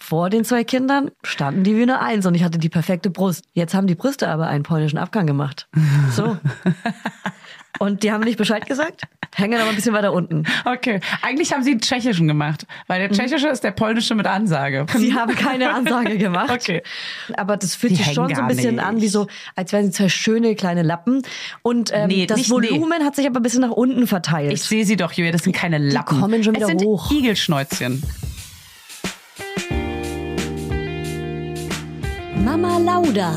Vor den zwei Kindern standen die wie eine Eins und ich hatte die perfekte Brust. Jetzt haben die Brüste aber einen polnischen Abgang gemacht. So. Und die haben nicht Bescheid gesagt, hängen aber ein bisschen weiter unten. Okay. Eigentlich haben sie einen tschechischen gemacht, weil der tschechische ist der polnische mit Ansage. Sie haben keine Ansage gemacht. Okay. Aber das fühlt Die sich schon so ein bisschen nicht. an, wie so, als wären sie zwei schöne kleine Lappen. Und ähm, Nee, das Volumen hat sich aber ein bisschen nach unten verteilt. Ich sehe sie doch, Julia, das sind keine Lappen. kommen schon wieder es sind hoch. Igelschnäuzchen. Mama Lauda.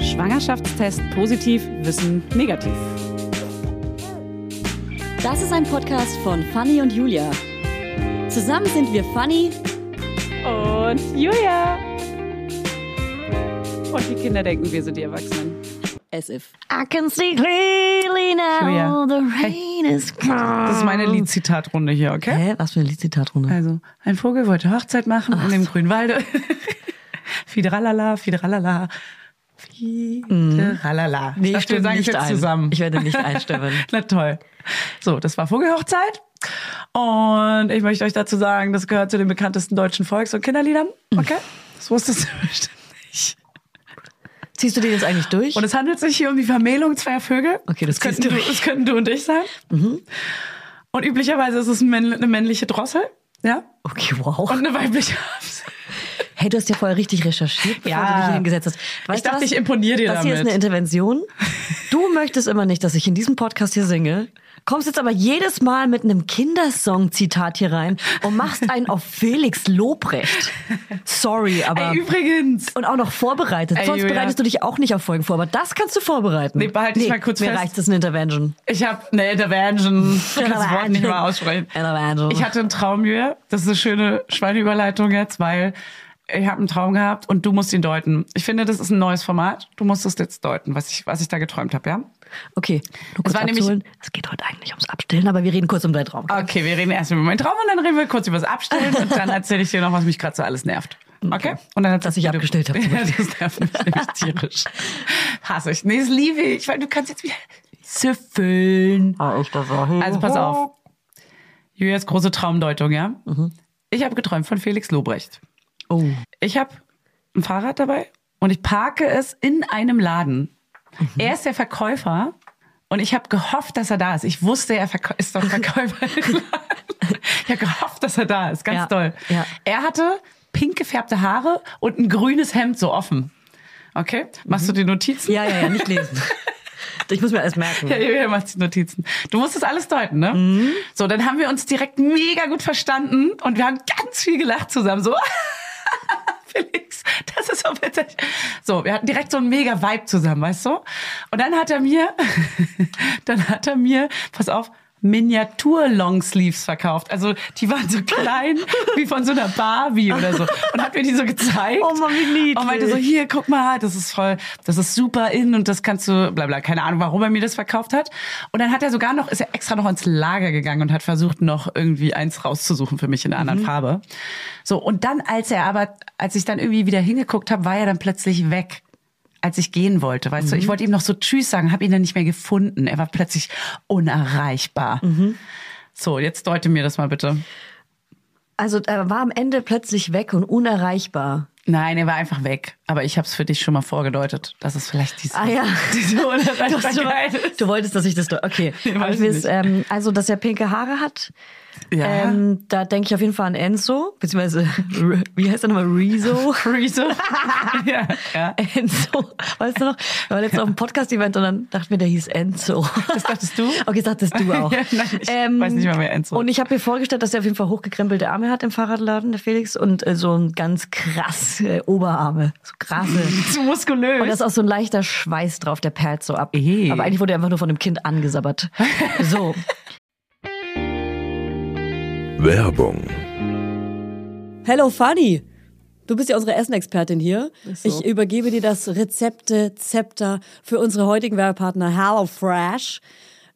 Schwangerschaftstest positiv, Wissen negativ. Das ist ein Podcast von Fanny und Julia. Zusammen sind wir Fanny. Und Julia. Und die Kinder denken, wir sind die Erwachsenen. As if. I can see clearly now Julia. the rain is gone. Das ist meine Liedzitatrunde hier, okay? Hä? Was für eine Liedzitatrunde? Also, ein Vogel wollte Hochzeit machen in dem grünen Walde. Fideralala, Fideralala. Fideralala. Nee, ich stimme nicht ein. zusammen. Ich werde nicht einstimmen. Na toll. So, das war Vogelhochzeit. Und ich möchte euch dazu sagen, das gehört zu den bekanntesten deutschen Volks- und Kinderliedern. Okay? Das wusstest du bestimmt nicht. Ziehst du den jetzt eigentlich durch? Und es handelt sich hier um die Vermählung zweier Vögel. Okay, das könnten ziehst du, das könnten du und ich sein. Und üblicherweise ist es eine männliche Drossel. Ja? okay, wow. Und eine weibliche Amsel. Hey, du hast ja vorher richtig recherchiert, bevor Ja. du dich hingesetzt hast. Weißt Ich dachte, ich imponiere dir Das hier ist damit. eine Intervention. Du möchtest immer nicht, dass ich in diesem Podcast hier singe. Kommst jetzt aber jedes Mal mit einem Kindersong-Zitat hier rein und machst einen auf Felix Lobrecht. Sorry, aber... Ey, übrigens. und auch noch vorbereitet. Ey, Sonst Julia. bereitest du dich auch nicht auf Folgen vor, aber das kannst du vorbereiten. Nee, behalte ich mal kurz mir fest. reicht das eine Intervention. Ich habe eine Intervention. Ich kann das Wort nicht mal aussprechen. Intervention. Ich hatte einen Traum, Julia. Das ist eine schöne Schweineüberleitung jetzt, weil ich habe einen Traum gehabt und du musst ihn deuten. Ich finde, das ist ein neues Format. Du musst es jetzt deuten, was ich, was ich da geträumt habe, ja? Okay, nur kurz war nämlich- abzuholen. Es geht heute eigentlich ums Abstillen, aber wir reden kurz um deinen Traum. Okay, wir reden erst über meinen Traum und dann reden wir kurz über das Abstellen und dann erzähle ich dir noch, was mich gerade so alles nervt. Okay? Und dann Dass ich abgestellt habe, Ja, das nervt mich nämlich tierisch. Hasse ich. Nee, das liebe ich, weil du kannst jetzt wieder süffeln. Ah, echt, das war Also pass auf. Julias große Traumdeutung, ja? Ich habe geträumt von Felix Lobrecht. Oh. Ich habe ein Fahrrad dabei und ich parke es in einem Laden. Er ist der Verkäufer und ich habe gehofft, dass er da ist. Ich wusste, er ist doch Verkäufer. ich habe gehofft, dass er da ist. Ganz Ja, toll. ja. Er hatte pink gefärbte Haare und ein grünes Hemd so offen. Okay? Machst du die Notizen? Ja, ja, ja, nicht lesen. Ich muss mir alles merken. Ja, Julia macht die Notizen. Du musst das alles deuten, ne? So, dann haben wir uns direkt mega gut verstanden und wir haben ganz viel gelacht zusammen. So, Felix, das ist so witzig. So, wir hatten direkt so einen mega Vibe zusammen, weißt du? Und dann hat er mir, dann hat er mir, pass auf, Miniatur-Longsleeves verkauft. Also die waren so klein wie von so einer Barbie oder so. Und hat mir die so gezeigt. Oh Mann, wie niedlich. Und meinte so, hier, guck mal, das ist voll, das ist super in und das kannst du, bla bla, keine Ahnung, warum er mir das verkauft hat. Und dann hat er sogar noch, ist er extra noch ins Lager gegangen und hat versucht, noch irgendwie eins rauszusuchen für mich in einer anderen Farbe. So, und dann, als er aber, als ich dann irgendwie wieder hingeguckt habe, war er dann plötzlich weg. Als ich gehen wollte, weißt du, ich wollte ihm noch so Tschüss sagen, habe ihn dann nicht mehr gefunden. Er war plötzlich unerreichbar. So, jetzt deute mir das mal bitte. Also er war am Ende plötzlich weg und unerreichbar. Nein, er war einfach weg. Aber ich habe es für dich schon mal vorgedeutet, dass es vielleicht diese, Ah ja. diese Du, Unerreichbarkeit ist. du wolltest, dass ich das... Okay. Nee, ich ähm, also, dass er pinke Haare hat, Ja. ähm, da denke ich auf jeden Fall an Enzo, beziehungsweise, wie heißt er nochmal, Rezo? Rezo. ja, ja. Enzo, weißt du noch? Wir waren letztens auf einem Podcast-Event und dann dachten wir, der hieß Enzo. Das dachtest du? Okay, das dachtest du auch. Ja, nein, ich weiß nicht mal, wer Enzo. Und ich habe mir vorgestellt, dass er auf jeden Fall hochgekrempelte Arme hat im Fahrradladen, der Felix, und äh, so ein ganz krass äh, Oberarme, so krasse. Zu muskulös. Und da ist auch so ein leichter Schweiß drauf, der perlt so ab. Eh. Aber eigentlich wurde er einfach nur von dem Kind angesabbert. So. Werbung. Hello Fanny. Du bist ja unsere Essenexpertin hier. Ich übergebe dir das Rezepte-Zepter für unsere heutigen Werbepartner HelloFresh.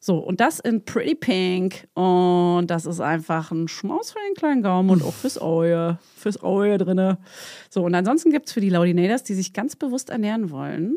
So, und das in Pretty Pink. Und das ist einfach ein Schmaus für den kleinen Gaumen und auch fürs Auge. Fürs Auge drinne. So, und ansonsten gibt es für die Laudinators, die sich ganz bewusst ernähren wollen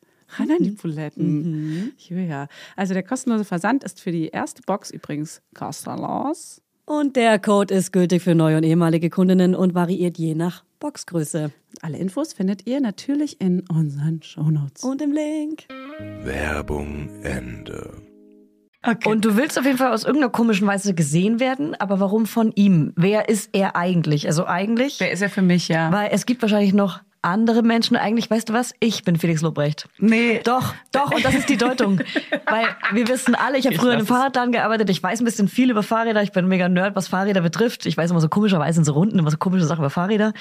An die Buletten. Ja. Also der kostenlose Versand ist für die erste Box übrigens kostenlos. Und der Code ist gültig für neue und ehemalige Kundinnen und variiert je nach Boxgröße. Alle Infos findet ihr natürlich in unseren Shownotes. Und im Link. Werbung Ende. Und du willst auf jeden Fall aus irgendeiner komischen Weise gesehen werden, aber warum von ihm? Wer ist er eigentlich? Also eigentlich, Wer ist er für mich, ja? weil es gibt wahrscheinlich noch andere Menschen. Eigentlich, weißt du was? Ich bin Felix Lobrecht. Nee. Doch, doch, und das ist die Deutung. Weil wir wissen alle, ich habe früher in einem. Fahrradladen gearbeitet, ich weiß ein bisschen viel über Fahrräder, ich bin mega Nerd, was Fahrräder betrifft. Ich weiß immer so komischerweise in so Runden immer so komische Sachen über Fahrräder.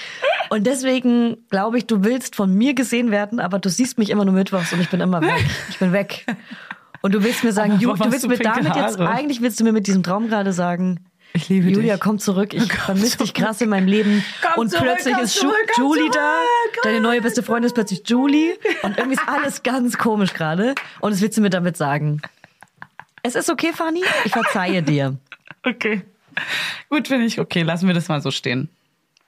Und deswegen glaube ich, du willst von mir gesehen werden, aber du siehst mich immer nur mittwochs und ich bin immer weg. Ich bin weg. Und du willst mir sagen, Ju, du willst du mir damit jetzt, Haare? eigentlich willst du mir mit diesem Traum gerade sagen, Ich liebe Julia, dich. komm zurück, ich Komm vermisse dich zurück. krass in meinem Leben. Komm und zurück, plötzlich ist zurück, Julie da, zurück. deine neue beste Freundin ist plötzlich Julie und irgendwie ist alles ganz komisch gerade. Und das willst du mir damit sagen. Es ist okay, Fanny, ich verzeihe dir. Okay. Gut, finde ich okay. Lassen wir das mal so stehen.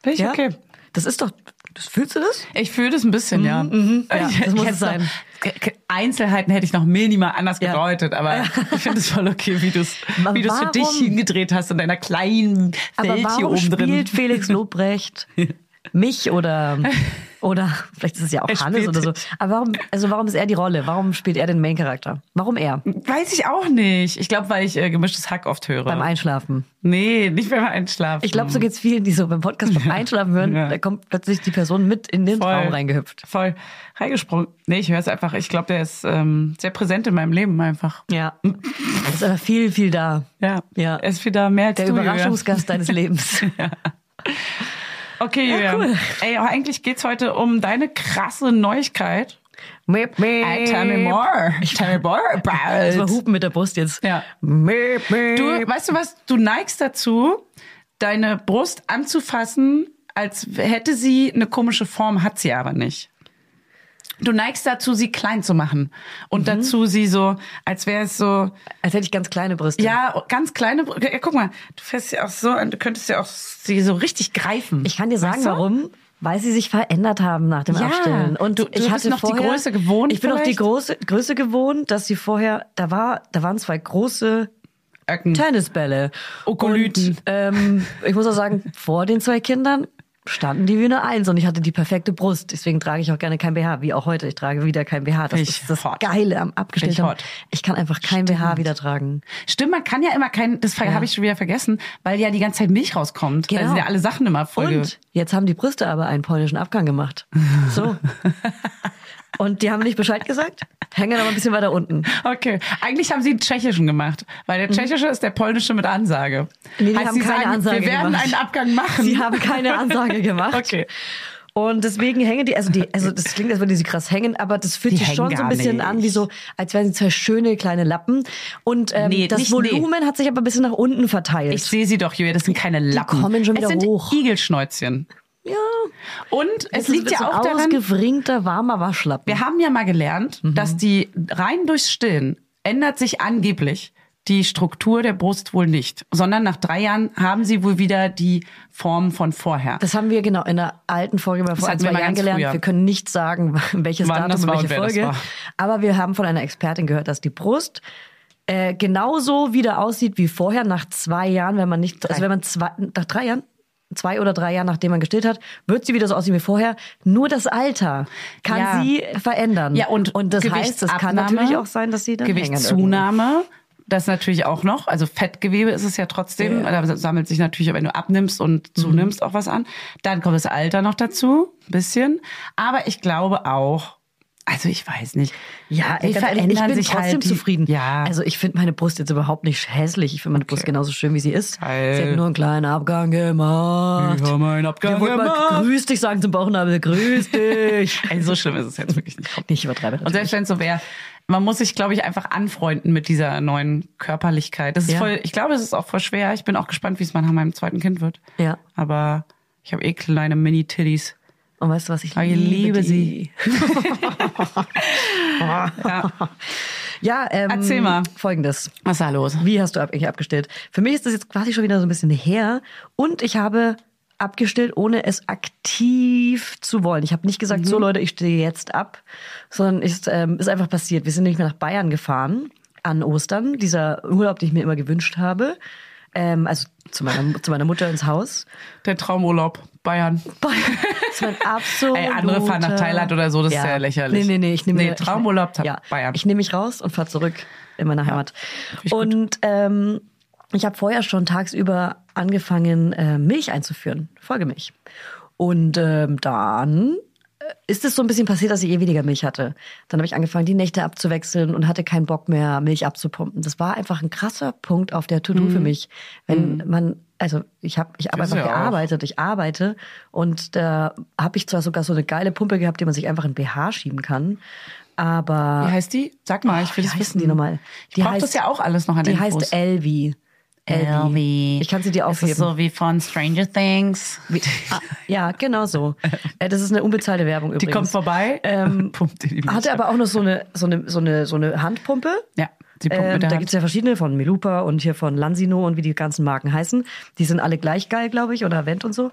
Finde ich Ja? okay. Das ist doch, das, fühlst du das? Ich fühle das ein bisschen, ja. Ja, Ich- das muss es sein. Noch, Einzelheiten hätte ich noch minimal anders Ja. gedeutet, aber ich finde es voll okay, wie du es wie du's für dich hingedreht hast in deiner kleinen Aber Welt hier warum oben spielt drin. Felix Lobrecht mich oder oder vielleicht ist es ja auch Er Hannes oder so. Aber warum, also warum ist er die Rolle? Warum spielt er den Main-Charakter? Warum er? Weiß ich auch nicht. Ich glaube, weil ich äh, gemischtes Hack oft höre. Beim Einschlafen. nee, nicht beim Einschlafen. Ich glaube, so geht's vielen, die so beim Podcast beim Einschlafen hören. Ja. Da kommt plötzlich die Person mit in den Voll. Traum reingehüpft. Voll reingesprungen. Nee, ich höre es einfach. Ich glaube, der ist ähm, sehr präsent in meinem Leben einfach. Ja. Es ist aber viel, viel da. Ja. Ja. Er ist wieder mehr als Der du. Überraschungsgast deines Lebens. Okay, Julia. cool. Ey, aber eigentlich geht's heute um deine krasse Neuigkeit. Meep, meep. Hey, tell me more. Tell me more Das war about. Hupen mit der Brust jetzt. Ja. Meep, meep. Du, weißt du was? Du neigst dazu, deine Brust anzufassen, als hätte sie eine komische Form, hat sie aber nicht. Du neigst dazu, sie klein zu machen. Und dazu sie so, als wäre es so, Als hätte ich ganz kleine Brüste. ja, ganz kleine, Br- ja, guck mal, du fährst sie auch so an, du könntest ja auch sie so richtig greifen. Ich kann dir sagen, Weißt du? warum. Weil sie sich verändert haben nach dem Ja. Abstillen. Und Du- du ich hatte noch die vorher, Größe gewohnt Ich bin noch die vielleicht? große Größe gewohnt, dass sie vorher, da war, da waren zwei große Öcken. Tennisbälle. Okolyten. Und, ähm, ich muss auch sagen, vor den zwei Kindern standen die wie eine Eins und ich hatte die perfekte Brust. Deswegen trage ich auch gerne kein BH, wie auch heute. Ich trage wieder kein BH. Das Ich ist das hot. Geile am Ich abgestellten. hot. Ich kann einfach kein BH wieder tragen. Stimmt, man kann ja immer kein, das habe ich schon wieder vergessen, weil ja die ganze Zeit Milch rauskommt. Genau. Da sind ja alle Sachen immer voll. Und jetzt haben die Brüste aber einen polnischen Abgang gemacht. So. Und die haben nicht Bescheid gesagt, hängen aber ein bisschen weiter unten. Okay, eigentlich haben sie einen tschechischen gemacht, weil der tschechische ist der polnische mit Ansage. Mhm. Nee, die Heißt, haben sie keine sagen, Ansage Wir werden gemacht. einen Abgang machen. Sie haben keine Ansage gemacht. Okay. Und deswegen hängen die, also die, also das klingt, als würden sie krass hängen, aber das fühlt Die sich schon so ein bisschen nicht. an wie so, als wären sie zwei schöne kleine Lappen. Und ähm, Nee, das Volumen hat sich aber ein bisschen nach unten verteilt. Ich sehe sie doch, Julia, das sind keine Lappen. kommen schon wieder es sind hoch. Igelschnäuzchen. Ja. Und es liegt ja so auch ein daran, ausgewringter, warmer Waschlappen. wir haben ja mal gelernt, Mhm. dass die rein durchs Stillen ändert sich angeblich die Struktur der Brust wohl nicht, sondern nach drei Jahren haben sie wohl wieder die Form von vorher. Das haben wir genau in der alten Folge mal vor zwei Jahren gelernt. früher. Wir können nicht sagen, welches Wann Datum welche Folge. Aber wir haben von einer Expertin gehört, dass die Brust äh, genauso wieder aussieht wie vorher nach zwei Jahren, wenn man nicht, also wenn man zwei, nach drei Jahren, zwei oder drei Jahren, nachdem man gestillt hat, wird sie wieder so aussehen wie vorher. Nur das Alter kann Ja. sie verändern. Ja, und, und das heißt, es kann natürlich auch sein, dass sie dann hängen. Gewichtszunahme, das natürlich auch noch. Also Fettgewebe ist es ja trotzdem. Da sammelt sich natürlich, wenn du abnimmst Mhm. und zunimmst, auch was an. Dann kommt das Alter noch dazu, ein bisschen. Aber ich glaube auch, also ich weiß nicht. Ja, ey, ganz ehrlich, ich bin sich trotzdem halt die, zufrieden. Ja. Also ich finde meine Brust jetzt überhaupt nicht hässlich. Ich finde meine Brust genauso schön, wie sie ist. Geil. Sie hat nur einen kleinen Abgang gemacht. Ich habe einen Wir Abgang wollten mal gemacht. grüß dich sagen zum Bauchnabel. Grüß dich. Ey, so schlimm ist es jetzt wirklich nicht. nicht übertreiben. Und selbst wenn es so wäre, man muss sich, glaube ich, einfach anfreunden mit dieser neuen Körperlichkeit. Das ist Ja. voll, ich glaube, es ist auch voll schwer. Ich bin auch gespannt, wie es mal nach meinem zweiten Kind wird. Ja. Aber ich habe eh kleine Mini-Titties. Und weißt du was? Ich Aber ich liebe die. Ja. Ja, ähm, Erzähl mal. Folgendes. Was ist da los? Wie hast du eigentlich abgestellt? Für mich ist das jetzt quasi schon wieder so ein bisschen her. Und ich habe abgestellt, ohne es aktiv zu wollen. Ich habe nicht gesagt, Mhm. so Leute, ich stehe jetzt ab, sondern es ähm, ist einfach passiert. Wir sind nämlich mal nach Bayern gefahren an Ostern, dieser Urlaub, den ich mir immer gewünscht habe. Ähm, also zu meiner, zu meiner Mutter ins Haus. Der Traumurlaub, Bayern. Bayern. Das ist mein absoluter... Ey, andere fahren nach Thailand oder so, das ist ja lächerlich. Nee, nee, nee. Ich nehme Nee, Traumurlaub, ich, ja, Bayern. Ich nehme mich raus und fahre zurück in meine Heimat. gut. Und ähm, ich habe vorher schon tagsüber angefangen, äh, Milch einzuführen, Folgemilch. Und ähm, dann ist es so ein bisschen passiert, dass ich eh weniger Milch hatte. Dann habe ich angefangen, die Nächte abzuwechseln und hatte keinen Bock mehr, Milch abzupumpen. Das war einfach ein krasser Punkt auf der To-Do für mich. Wenn man, also ich habe, ich habe Mhm. Das einfach ja auch. gearbeitet, ich arbeite und da habe ich zwar sogar so eine geile Pumpe gehabt, die man sich einfach in BH schieben kann, aber Wie heißt die? Sag mal, ich will wie das wissen. die nochmal? Ich brauch das ja auch alles noch an Die Infos. heißt Elvi. Elvi. Ich kann sie dir aufheben. ist so wie von Stranger Things. Ah, ja, genau so. Äh, Das ist eine unbezahlte Werbung Die übrigens. kommt vorbei, Ähm, pumpt die hatte ab. aber auch noch so eine, so eine, so eine, so eine Handpumpe. Ja, die pumpt Ähm, mit der da Hand. gibt's ja verschiedene von Melupa und hier von Lansino und wie die ganzen Marken heißen. Die sind alle gleich geil, glaube ich, oder Vent und so.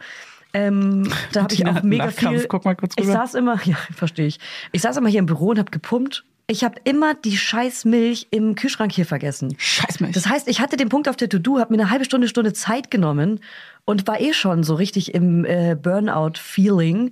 Ähm, da habe ich auch mega Lachkrampf. viel. Guck mal kurz ich saß immer, ja, verstehe ich. Ich saß immer hier im Büro und habe gepumpt. Ich habe immer die scheiß Milch im Kühlschrank hier vergessen. Scheiß Milch. Das heißt, ich hatte den Punkt auf der To-Do, habe mir eine halbe Stunde, Stunde Zeit genommen und war eh schon so richtig im äh, Burnout-Feeling.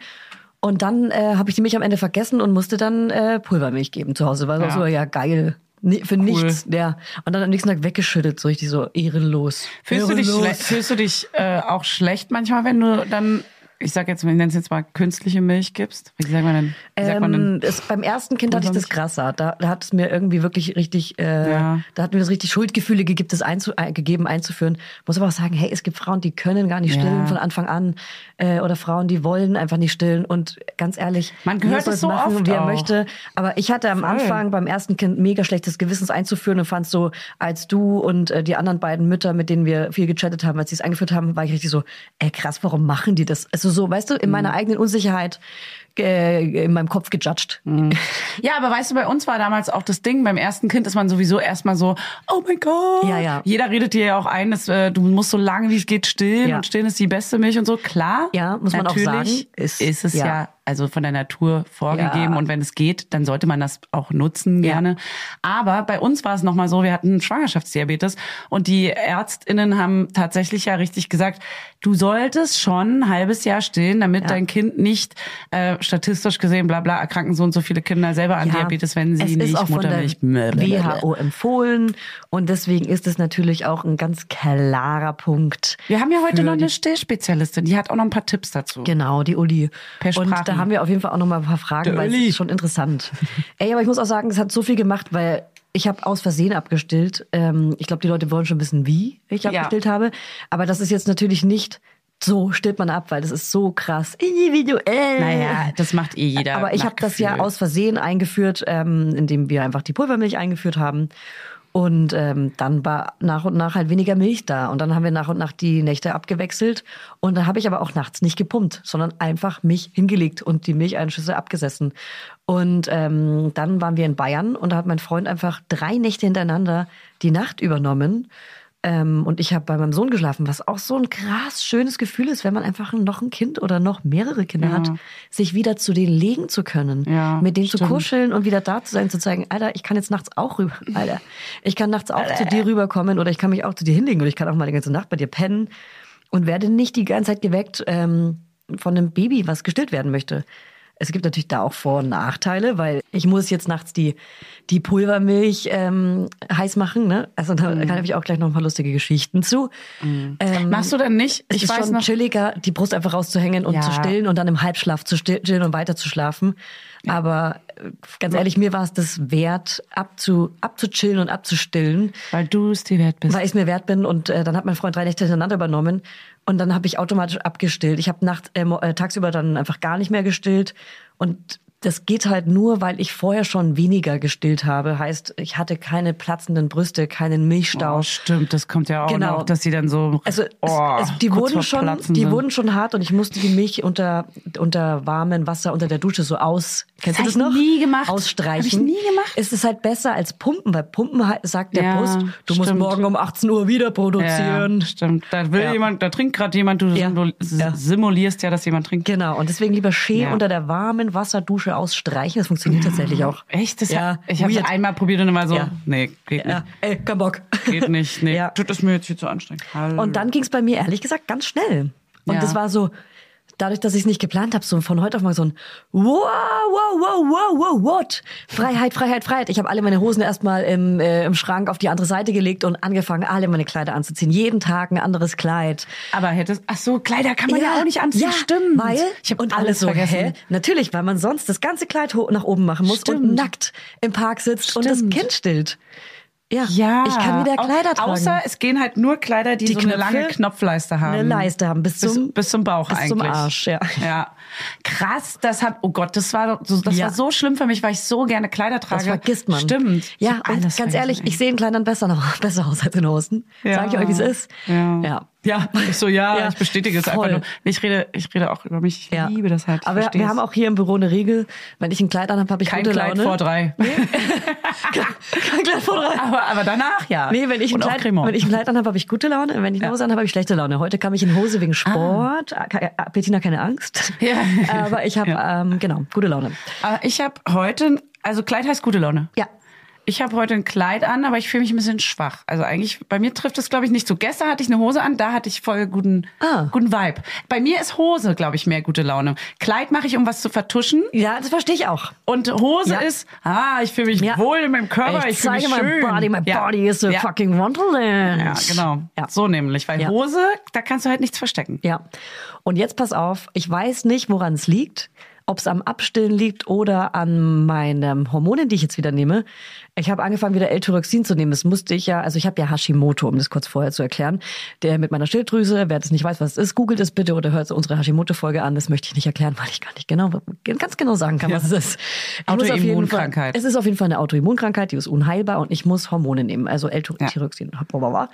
Und dann äh, habe ich die Milch am Ende vergessen und musste dann äh, Pulvermilch geben zu Hause. War Ja. so, ja geil. Nee, für nichts. Ja. Und dann am nächsten Tag weggeschüttet, so richtig so ehrenlos. Fühlst du dich, Ehrenlos. fühlst du dich äh, auch schlecht manchmal, wenn du dann, ich sag jetzt, nenne es jetzt mal künstliche Milch gibst? Wie sagt man denn? Sagt man Ähm, denn? das, beim ersten Kind hatte ich das krasser. Da, da hat es mir irgendwie wirklich richtig, äh, Ja. da hat mir das richtig Schuldgefühle gegeben, das einzu, äh, gegeben einzuführen. Muss aber auch sagen, hey, es gibt Frauen, die können gar nicht Ja. stillen von Anfang an äh, oder Frauen, die wollen einfach nicht stillen. Und ganz ehrlich, Man hört es so machen, oft wie er auch. möchte. Aber ich hatte am Voll. Anfang beim ersten Kind mega schlechtes Gewissens einzuführen und fand so, als du und äh, die anderen beiden Mütter, mit denen wir viel gechattet haben, als sie es eingeführt haben, war ich richtig so, ey krass, warum machen die das? Also so, weißt du, in meiner Mhm. eigenen Unsicherheit äh, in meinem Kopf gejudged. Ja, aber weißt du, bei uns war damals auch das Ding, beim ersten Kind ist man sowieso erstmal so, oh mein Gott. Ja, ja. Jeder redet dir ja auch ein, dass, äh, du musst so lange wie es geht stillen Ja. und stillen ist die beste Milch und so. Klar. Ja, muss man auch natürlich sagen, Ist, ist- es ja. ja. Also von der Natur vorgegeben. Ja. Und wenn es geht, dann sollte man das auch nutzen Ja. gerne. Aber bei uns war es nochmal so, wir hatten Schwangerschaftsdiabetes und die Ärztinnen haben tatsächlich ja richtig gesagt, du solltest schon ein halbes Jahr stillen, damit Ja. dein Kind nicht äh, statistisch gesehen, bla bla, erkranken so und so viele Kinder selber an Diabetes, wenn sie es nicht Muttermilch. WHO empfohlen und deswegen ist es natürlich auch ein ganz klarer Punkt. Wir haben ja heute noch eine Stillspezialistin, die hat auch noch ein paar Tipps dazu. Genau, die Uli. Per und Sprachen. Da haben wir auf jeden Fall auch noch mal ein paar Fragen, Der weil Uli. es ist schon interessant. Ey, aber ich muss auch sagen, es hat so viel gemacht, weil ich habe aus Versehen abgestillt. Ähm, ich glaube, die Leute wollen schon wissen, wie ich Ja. abgestillt habe. Aber das ist jetzt natürlich nicht so stillt man ab, weil das ist so krass individuell. Naja, das macht eh jeder. Aber ich habe das ja aus Versehen eingeführt, ähm, indem wir einfach die Pulvermilch eingeführt haben. Und ähm, dann war nach und nach halt weniger Milch da. Und dann haben wir nach und nach die Nächte abgewechselt. Und dann habe ich aber auch nachts nicht gepumpt, sondern einfach mich hingelegt und die Milcheinschüsse abgesessen. Und ähm, dann waren wir in Bayern und da hat mein Freund einfach drei Nächte hintereinander die Nacht übernommen. Ähm, und ich habe bei meinem Sohn geschlafen, was auch so ein krass schönes Gefühl ist, wenn man einfach noch ein Kind oder noch mehrere Kinder Ja. hat, sich wieder zu denen legen zu können, Ja, mit denen zu stimmt. kuscheln und wieder da zu sein, zu zeigen, Alter, ich kann jetzt nachts auch rüber, Alter, ich kann nachts auch zu dir rüberkommen oder ich kann mich auch zu dir hinlegen oder ich kann auch mal die ganze Nacht bei dir pennen und werde nicht die ganze Zeit geweckt ähm, von einem Baby, was gestillt werden möchte. Es gibt natürlich da auch Vor- und Nachteile, weil ich muss jetzt nachts die, die Pulvermilch ähm, heiß machen. Ne? Also da Mhm. kann ich auch gleich noch ein paar lustige Geschichten zu. Ähm, Machst du denn nicht? es Ich ist weiß schon noch. chilliger, die Brust einfach rauszuhängen und Ja. zu stillen und dann im Halbschlaf zu stillen und weiter zu schlafen. Aber äh, ganz ehrlich, mir war es das wert, abzu, abzuchillen und abzustillen, Weil du es dir wert bist. weil ich es mir wert bin. Und äh, dann hat mein Freund drei Nächte hintereinander übernommen. Und dann habe ich automatisch abgestillt. Ich habe nacht, äh, äh, tagsüber dann einfach gar nicht mehr gestillt. Und das geht halt nur, weil ich vorher schon weniger gestillt habe. Heißt, ich hatte keine platzenden Brüste, keinen Milchstau. oh, stimmt, das kommt ja auch Genau. noch, dass sie dann so. Also es, oh, es, die kurz wurden schon, die sind. wurden schon hart und ich musste die Milch unter unter warmem Wasser unter der Dusche so aus. Kennst du hab das noch? nie gemacht. Ausstreichen. Hab ich nie gemacht. Es ist halt besser als Pumpen, weil Pumpen sagt der Ja, Brust, du musst stimmt. morgen um 18 Uhr wieder produzieren. Ja, stimmt. Da will Ja. jemand, da trinkt gerade jemand, du simulierst ja, dass jemand trinkt. Genau, und deswegen lieber schön unter der warmen Wasserdusche ausstreichen. Das funktioniert tatsächlich auch. Echt? Das Ja, ich habe einmal probiert und immer so, Ja. nee, geht Ja, ey, kein Bock. nicht. Geht nicht. Nee, Ja. das ist mir jetzt hier zu anstrengend. Hallo. Und dann ging es bei mir ehrlich gesagt ganz schnell. Und Ja. das war so, dadurch, dass ich es nicht geplant habe, so von heute auf morgen so ein wow, wow, wow, wow, wow, what? Freiheit, Freiheit, Freiheit. Ich habe alle meine Hosen erstmal im, äh, im Schrank auf die andere Seite gelegt und angefangen, alle meine Kleider anzuziehen. Jeden Tag ein anderes Kleid. Aber hättest, ach so, Kleider kann man ja, auch nicht anziehen. Ja, stimmt. Weil, ich habe und alles alles so, vergessen. hä? Natürlich, weil man sonst das ganze Kleid nach oben machen muss und Stimmt. nackt im Park sitzt und das Stimmt. Kind stillt. Ja, Ja, ich kann wieder Kleider tragen. Außer es gehen halt nur Kleider, die, Die so eine Knöpfe, lange Knopfleiste haben. eine Leiste haben, bis zum- bis zum Bauch bis eigentlich. zum Arsch, ja. Ja. Krass, das hat, oh Gott, das war so, das Ja. war so schlimm für mich, weil ich so gerne Kleider trage. Das vergisst man. Stimmt. Ja, und alles ganz vergessen, ehrlich, ich sehe in Kleidern besser, noch, besser aus als in Hosen. Ja. Sag ich euch, wie es ist. Ja. Ja. Ja, ich so, ja, Ja, ich bestätige es voll. einfach nur. Ich rede, ich rede auch über mich. Ich Ja. liebe das halt. Ich Aber wir, wir haben auch hier im Büro eine Regel, wenn ich ein Kleid anhabe, habe ich kein gute Kleid Laune. vor drei. kein Kleid vor drei. Aber, aber danach ja. Nee, wenn ich, ein Kleid, wenn ich ein Kleid anhabe, habe ich gute Laune. Wenn ich eine Hose anhabe, habe ich schlechte Laune. Heute kam ich in Hose wegen Sport. Ah. Bettina, keine Angst. Ja. Aber ich habe, Ja. ähm, genau, gute Laune. Aber ich habe heute, also Kleid heißt gute Laune. Ja. Ich habe heute ein Kleid an, aber ich fühle mich ein bisschen schwach. Also eigentlich, bei mir trifft es, glaube ich, nicht so. Gestern hatte ich eine Hose an, da hatte ich voll guten, Ah. guten Vibe. Bei mir ist Hose, glaube ich, mehr gute Laune. Kleid mache ich, um was zu vertuschen. Ja, das verstehe ich auch. Und Hose Ja. ist, ah, ich fühle mich Ja. wohl in meinem Körper, ich, ich fühle mich schön. Body, my ja. body is a ja. fucking wonderland. Ja, genau. Ja. So nämlich, weil. Hose, da kannst du halt nichts verstecken. Ja. Und jetzt pass auf, ich weiß nicht, woran es liegt, ob es am Abstillen liegt oder an meinen Hormonen, die ich jetzt wieder nehme. Ich habe angefangen, wieder L-Tyroxin zu nehmen. Das musste ich ja, also ich habe ja Hashimoto, um das kurz vorher zu erklären. Der mit meiner Schilddrüse, wer das nicht weiß, was es ist, googelt es bitte oder hört unsere Hashimoto-Folge an. Das möchte ich nicht erklären, weil ich gar nicht genau, ganz genau sagen kann, was es ist. Ich Fall- Autoimmunkrankheit. Es ist auf jeden Fall eine Autoimmunkrankheit, die ist unheilbar und ich muss Hormone nehmen, also L-Tyroxin. blablabla.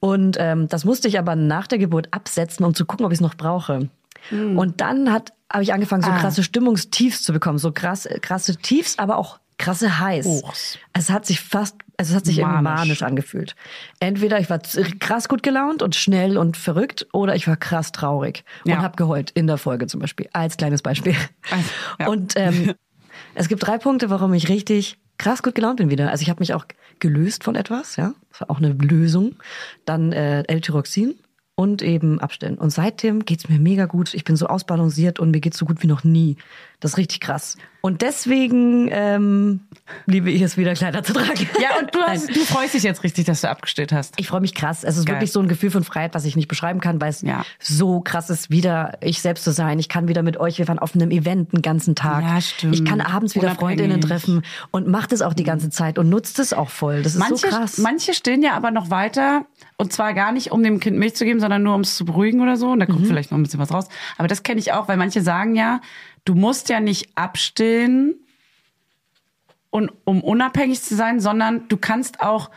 Und ähm, das musste ich aber nach der Geburt absetzen, um zu gucken, ob ich es noch brauche. Und dann hat habe ich angefangen, so Ah. krasse Stimmungstiefs zu bekommen, so krass, krasse Tiefs, aber auch krasse Highs. Hochs. Es hat sich fast Also es hat sich irgendwie Manisch. manisch angefühlt. Entweder ich war krass gut gelaunt und schnell und verrückt oder ich war krass traurig und Ja. habe geheult in der Folge zum Beispiel. Als kleines Beispiel. Also, ja. Und ähm, es gibt drei Punkte, warum ich richtig krass gut gelaunt bin wieder. Also ich habe mich auch gelöst von etwas, ja. Das war auch eine Lösung. Dann äh, L-Tyroxin und eben Abstellen. Und seitdem geht's mir mega gut. Ich bin so ausbalanciert und mir geht's so gut wie noch nie. Das ist richtig krass. Und deswegen ähm, liebe ich es wieder, Kleider zu tragen. Ja, und du, hast, du freust dich jetzt richtig, dass du abgestellt hast. Ich freue mich krass. Es ist Geil. wirklich so ein Gefühl von Freiheit, was ich nicht beschreiben kann, weil es Ja. so krass ist, wieder ich selbst zu sein. Ich kann wieder mit euch, wir waren auf einem Event den ganzen Tag. Ja, stimmt. Ich kann abends wieder Unabhängig. Freundinnen treffen und macht es auch die ganze Zeit und nutzt es auch voll. Das ist Manche, so krass. manche stehen ja aber noch weiter und zwar gar nicht, um dem Kind Milch zu geben, sondern nur um es zu beruhigen oder so. Und da kommt Mhm. vielleicht noch ein bisschen was raus. Aber das kenne ich auch, weil manche sagen ja, du musst ja nicht abstillen, und, um unabhängig zu sein, sondern du kannst auch,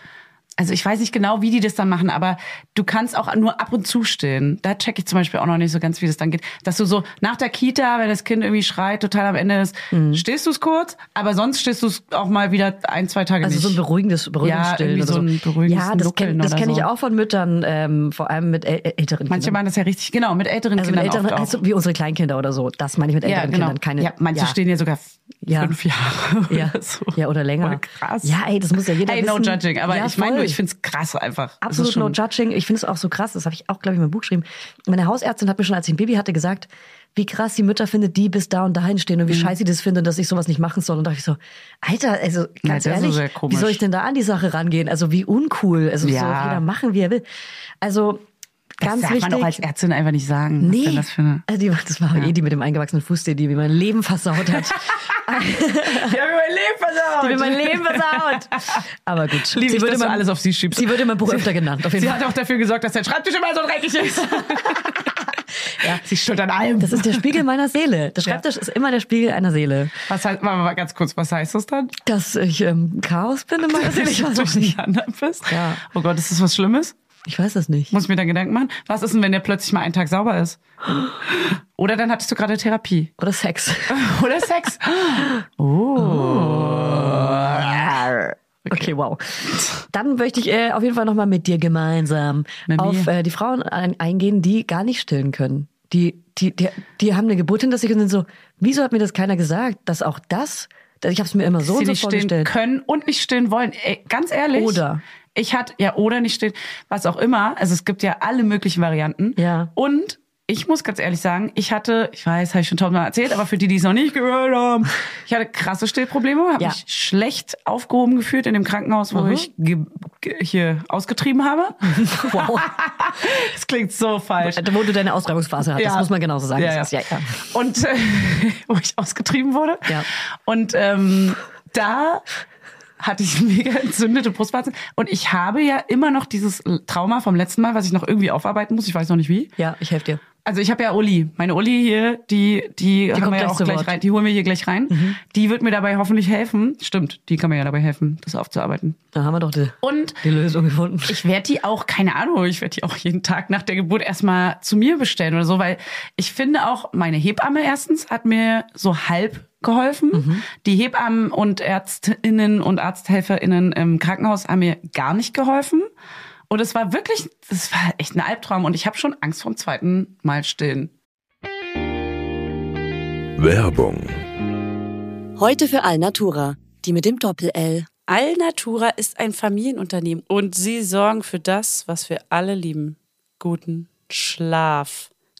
also ich weiß nicht genau, wie die das dann machen, aber du kannst auch nur ab und zu stillen. Da check ich zum Beispiel auch noch nicht so ganz, wie das dann geht. Dass du so nach der Kita, wenn das Kind irgendwie schreit, total am Ende ist, Mhm. stillst du es kurz, aber sonst stillst du es auch mal wieder ein, zwei Tage also nicht. so ein beruhigendes, beruhigendes Ja, Stillen oder so ein beruhigendes Ja, das kenne kenn ich so. auch von Müttern, ähm, vor allem mit äl älteren Manche Kindern. machen das ja richtig, genau, mit älteren Also mit Kindern älteren, oft auch. also wie unsere Kleinkinder oder so. Das meine ich mit ja, älteren genau. Kindern. Keine, ja, manche ja. stehen ja sogar Ja. fünf Jahre ja. oder so. ja, oder länger. Voll krass. Ja, ey, das muss ja jeder Hey, no wissen. judging, aber ja, ich meine nur, ich find's krass einfach. Absolut no judging. Ich finde es auch so krass. Das habe ich auch, glaube ich, in meinem Buch geschrieben. Meine Hausärztin hat mir schon, als ich ein Baby hatte, gesagt, wie krass die Mütter findet, die bis da und dahin stehen und wie scheiße sie das finden, dass ich sowas nicht machen soll. Und da dachte ich so, Alter, also ganz ist ehrlich, wie soll ich denn da an die Sache rangehen? Also wie uncool. Also so Ja. jeder machen, wie er will. Also Das ganz darf wichtig. man doch als Ärztin einfach nicht sagen. Nee, das für eine also die, das war eh die mit dem eingewachsenen Fuß, die, die mir mein Leben versaut hat. Die haben mir mein Leben versaut. die mir mein Leben versaut. Aber gut. Liebe ich, dass du mein- alles auf sie schiebst. Sie wird in meinem Buch öfter genannt, auf jeden Sie Fall. hat auch dafür gesorgt, dass der Schreibtisch immer so dreckig ist. ja. Sie schuld an allem. Das ist der Spiegel meiner Seele. Der Ja. Schreibtisch ist immer der Spiegel einer Seele. was heißt, warte mal ganz kurz, was heißt das dann? Dass ich ähm, Chaos bin in meiner Seele. Weiß auch nicht. durcheinander bist? Ja. Oh Gott, ist das was Schlimmes? Ich weiß das nicht. Muss ich mir da Gedanken machen? Was ist denn, wenn der plötzlich mal einen Tag sauber ist? Oder dann hattest du gerade Therapie. Oder Sex. Oder Sex. Oh. Okay, wow. Dann möchte ich äh, auf jeden Fall nochmal mit dir gemeinsam Mit auf äh, die Frauen ein, eingehen, die gar nicht stillen können. Die, die, die, die haben eine Geburt hinter sich und sind so, wieso hat mir das keiner gesagt, dass auch das, ich habe es mir immer so sie so nicht vorgestellt. können und nicht stillen wollen. Ey, ganz ehrlich. Oder. Ich hatte, ja, oder nicht stillen, was auch immer. Also es gibt ja alle möglichen Varianten. Ja. Und ich muss ganz ehrlich sagen, ich hatte, ich weiß, habe ich schon tausendmal erzählt, aber für die, die es noch nicht gehört haben, ich hatte krasse Stillprobleme, habe Ja. mich schlecht aufgehoben gefühlt in dem Krankenhaus, wo ich ge ge hier ausgetrieben habe. Wow. Das klingt so falsch. Wo du deine Ausreibungsphase hattest, Ja. muss man genauso sagen. Ja, ja, ja. Und äh, wo ich ausgetrieben wurde. Ja. Und ähm, da hatte ich mega entzündete Brustwarzen. Und ich habe ja immer noch dieses Trauma vom letzten Mal, was ich noch irgendwie aufarbeiten muss. Ich weiß noch nicht wie. ja, ich helfe dir. Also ich habe ja Uli, meine Uli hier, die die, haben kommt wir ja gleich auch gleich Wort. rein, die holen wir hier gleich rein. Die wird mir dabei hoffentlich helfen. Stimmt, die kann mir ja dabei helfen, das aufzuarbeiten. Da haben wir doch die, Und die Lösung gefunden. ich werde die auch, keine Ahnung, ich werde die auch jeden Tag nach der Geburt erstmal zu mir bestellen oder so, weil ich finde auch, meine Hebamme erstens hat mir so halb geholfen. Die Hebammen und Ärztinnen und Arzthelferinnen im Krankenhaus haben mir gar nicht geholfen. Und es war wirklich, es war echt ein Albtraum und ich habe schon Angst vom zweiten Mal stillen. Werbung. Heute für Alnatura, die mit dem Doppel-L. Alnatura ist ein Familienunternehmen und sie sorgen für das, was wir alle lieben. Guten Schlaf.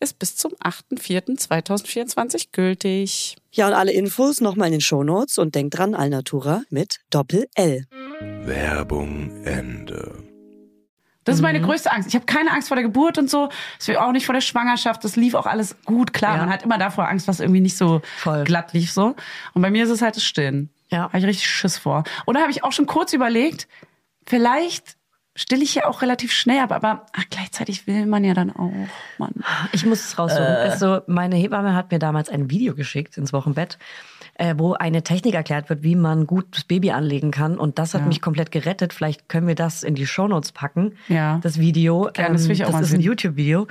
ist bis zum 8.4.2024 gültig. Ja, und alle Infos nochmal in den Shownotes und denkt dran, Alnatura mit Doppel-L. Werbung Ende. Das ist meine Mhm. größte Angst. Ich habe keine Angst vor der Geburt und so. Auch nicht vor der Schwangerschaft. Das lief auch alles gut. Klar, Ja. man hat immer davor Angst, was irgendwie nicht so Voll. glatt lief so. Und bei mir ist es halt das Stillen. Ja. Habe ich richtig Schiss vor. Und da habe ich auch schon kurz überlegt, vielleicht stille ich ja auch relativ schnell ab, aber ach, gleichzeitig will man ja dann auch. Mann. Ich muss es raussuchen. Äh. Also meine Hebamme hat mir damals ein Video geschickt ins Wochenbett, äh, wo eine Technik erklärt wird, wie man gut das Baby anlegen kann. Und das hat mich komplett gerettet. Vielleicht können wir das in die Shownotes packen. Ja. Das Video. Ähm, Gerne, das will ich auch das mal ist ein. YouTube-Video.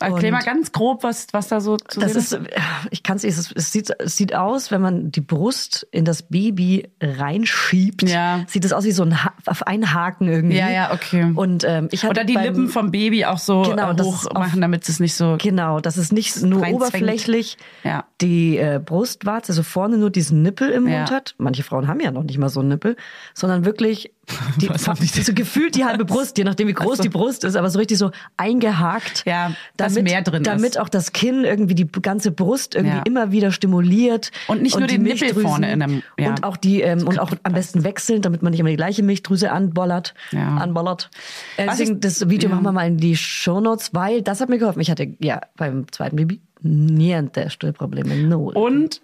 Erklär mal ganz grob, was, was da so zu Das sehen ist, ich kann es nicht, es sieht, es sieht aus, wenn man die Brust in das Baby reinschiebt, Ja. sieht es aus wie so ein, ha auf einen Haken irgendwie. Ja, ja, okay. Und ähm, ich hatte Oder die beim- Lippen vom Baby auch so Genau, äh, das hoch machen, damit es nicht so. Genau, das ist nicht nur oberflächlich Ja. die äh, Brustwarze, also vorne nur diesen Nippel im Ja. Mund hat. Manche Frauen haben ja noch nicht mal so einen Nippel, sondern wirklich die, so gefühlt die halbe Brust, je nachdem wie groß die Brust ist, aber so richtig so eingehakt. Ja, dass mehr drin ist. Damit auch das Kinn irgendwie die ganze Brust irgendwie Ja. immer wieder stimuliert. Und nicht nur die den Nippel vorne in einem- ja. Und auch die, ähm, und auch am besten wechseln, damit man nicht immer die gleiche Milchdrüse anbollert. Ja. Anbollert. Äh, deswegen, das Video ja. machen wir mal in die Shownotes, weil das hat mir geholfen. Ich hatte ja beim zweiten Baby niente Stillprobleme. Null. Und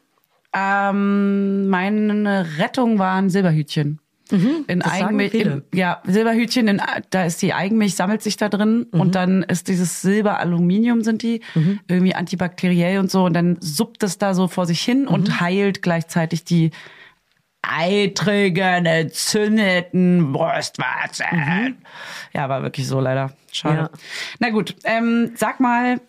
ähm, meine Rettung waren Silberhütchen. In Mhm. sagen Eigenmilch, in, ja, Silberhütchen, in, da ist die Eigenmilch, sammelt sich da drin Mhm. und dann ist dieses Silberaluminium sind die, irgendwie antibakteriell und so und dann suppt es da so vor sich hin Mhm. und heilt gleichzeitig die eitrigen, entzündeten Brustwarzen. Ja, war wirklich so leider. Schade. Mhm. Ja. Na gut, ähm, sag mal,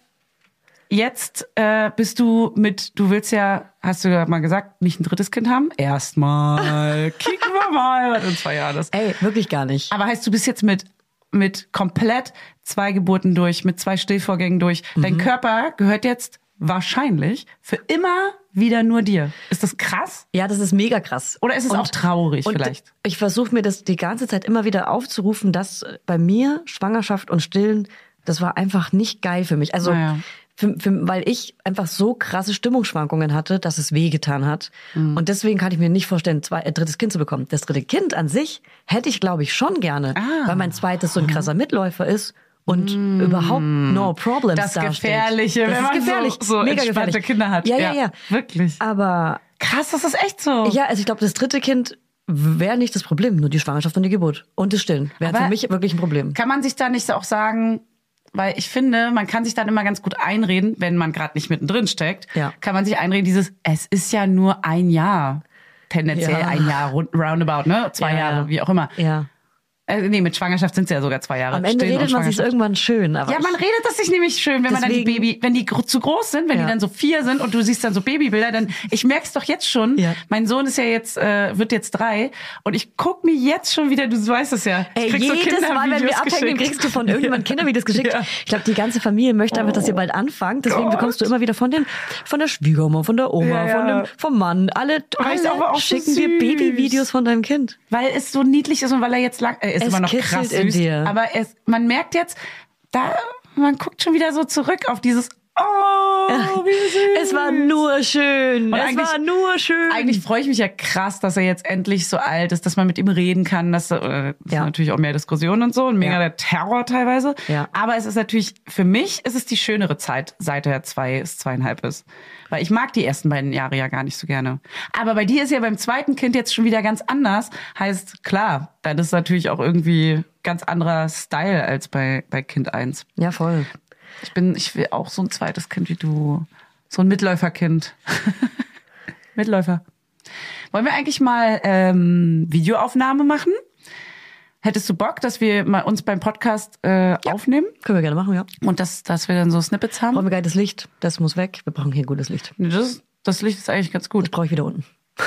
jetzt äh, bist du mit, du willst ja, hast du ja mal gesagt, nicht ein drittes Kind haben? Erstmal. Kicken wir mal, was in zwei Jahren ist. Ey, wirklich gar nicht. Aber heißt, du bist jetzt mit mit komplett zwei Geburten durch, mit zwei Stillvorgängen durch. Mhm. Dein Körper gehört jetzt wahrscheinlich für immer wieder nur dir. Ist das krass? Ja, das ist mega krass. Oder ist es auch traurig und vielleicht? Ich versuche mir das die ganze Zeit immer wieder aufzurufen, dass bei mir Schwangerschaft und Stillen, das war einfach nicht geil für mich. Also Naja. Für, für, weil ich einfach so krasse Stimmungsschwankungen hatte, dass es wehgetan hat. Mhm. Und deswegen kann ich mir nicht vorstellen, zwei, ein drittes Kind zu bekommen. Das dritte Kind an sich hätte ich, glaube ich, schon gerne, Ah. weil mein zweites so ein krasser Mitläufer ist. Und überhaupt no problems Mm. Das dasteht. Gefährliche, das wenn man gefährlich, so, so mega entspannte gefährlich. Kinder hat. Ja, ja, ja. Wirklich. Aber Krass, das ist echt so. ja, also ich glaube, das dritte Kind wäre nicht das Problem, nur die Schwangerschaft und die Geburt. Und das Stillen wäre für mich wirklich ein Problem. Kann man sich da nicht auch sagen, weil ich finde, man kann sich dann immer ganz gut einreden, wenn man gerade nicht mittendrin steckt, Ja. kann man sich einreden, dieses, es ist ja nur ein Jahr. Tendenziell Ja. ein Jahr, roundabout, ne? Zwei Ja. Jahre, wie auch immer. Ja. Äh, nee, mit Schwangerschaft sind es ja sogar zwei Jahre. Am Ende Stillen redet man sich irgendwann schön. Aber Ja, man redet das sich nämlich schön, wenn man dann die Deswegen- Baby, wenn die zu groß sind, wenn Ja. die dann so vier sind und du siehst dann so Babybilder, dann ich merk's doch jetzt schon. Ja. Mein Sohn ist ja jetzt äh, wird jetzt drei und ich guck mir jetzt schon wieder, du weißt es ja. Ey, ich so jedes Mal, wenn wir abhängen, geschickt. kriegst du von irgendjemandem Kindervideos geschickt. Ja. Ich glaube, die ganze Familie möchte einfach, dass ihr bald anfangt. Deswegen Gott. bekommst du immer wieder von den, von der Schwiegermutter, von der Oma, von dem, vom Mann. Alle, alle auch so schicken dir. Babyvideos von deinem Kind. Weil es so niedlich ist und weil er jetzt lang, er ist Es immer noch krass in süß, dir. aber es, man merkt jetzt, da, man guckt schon wieder so zurück auf dieses, oh, wie süß. Es war nur schön. Und es war nur schön. Eigentlich freue ich mich ja krass, dass er jetzt endlich so alt ist, dass man mit ihm reden kann. Das, äh, das ist Ja. natürlich auch mehr Diskussion und so und mega Ja. der Terror teilweise. Ja. Aber es ist natürlich, für mich ist es die schönere Zeit, seit er zwei ist, zweieinhalb ist. Weil ich mag die ersten beiden Jahre ja gar nicht so gerne. Aber bei dir ist ja beim zweiten Kind jetzt schon wieder ganz anders. Heißt, klar, dann ist natürlich auch irgendwie ganz anderer Style als bei, bei Kind eins. ja, voll. Ich bin, ich will auch so ein zweites Kind wie du. So ein Mitläuferkind. Mitläufer. Wollen wir eigentlich mal ähm, Videoaufnahme machen? Hättest du Bock, dass wir mal uns beim Podcast äh, aufnehmen Können wir gerne machen, ja. und dass, dass wir dann so Snippets haben? Brauchen wir geiles Licht. Das muss weg. Wir brauchen hier gutes Licht. Das, das Licht ist eigentlich ganz Das gut. brauche ich wieder unten.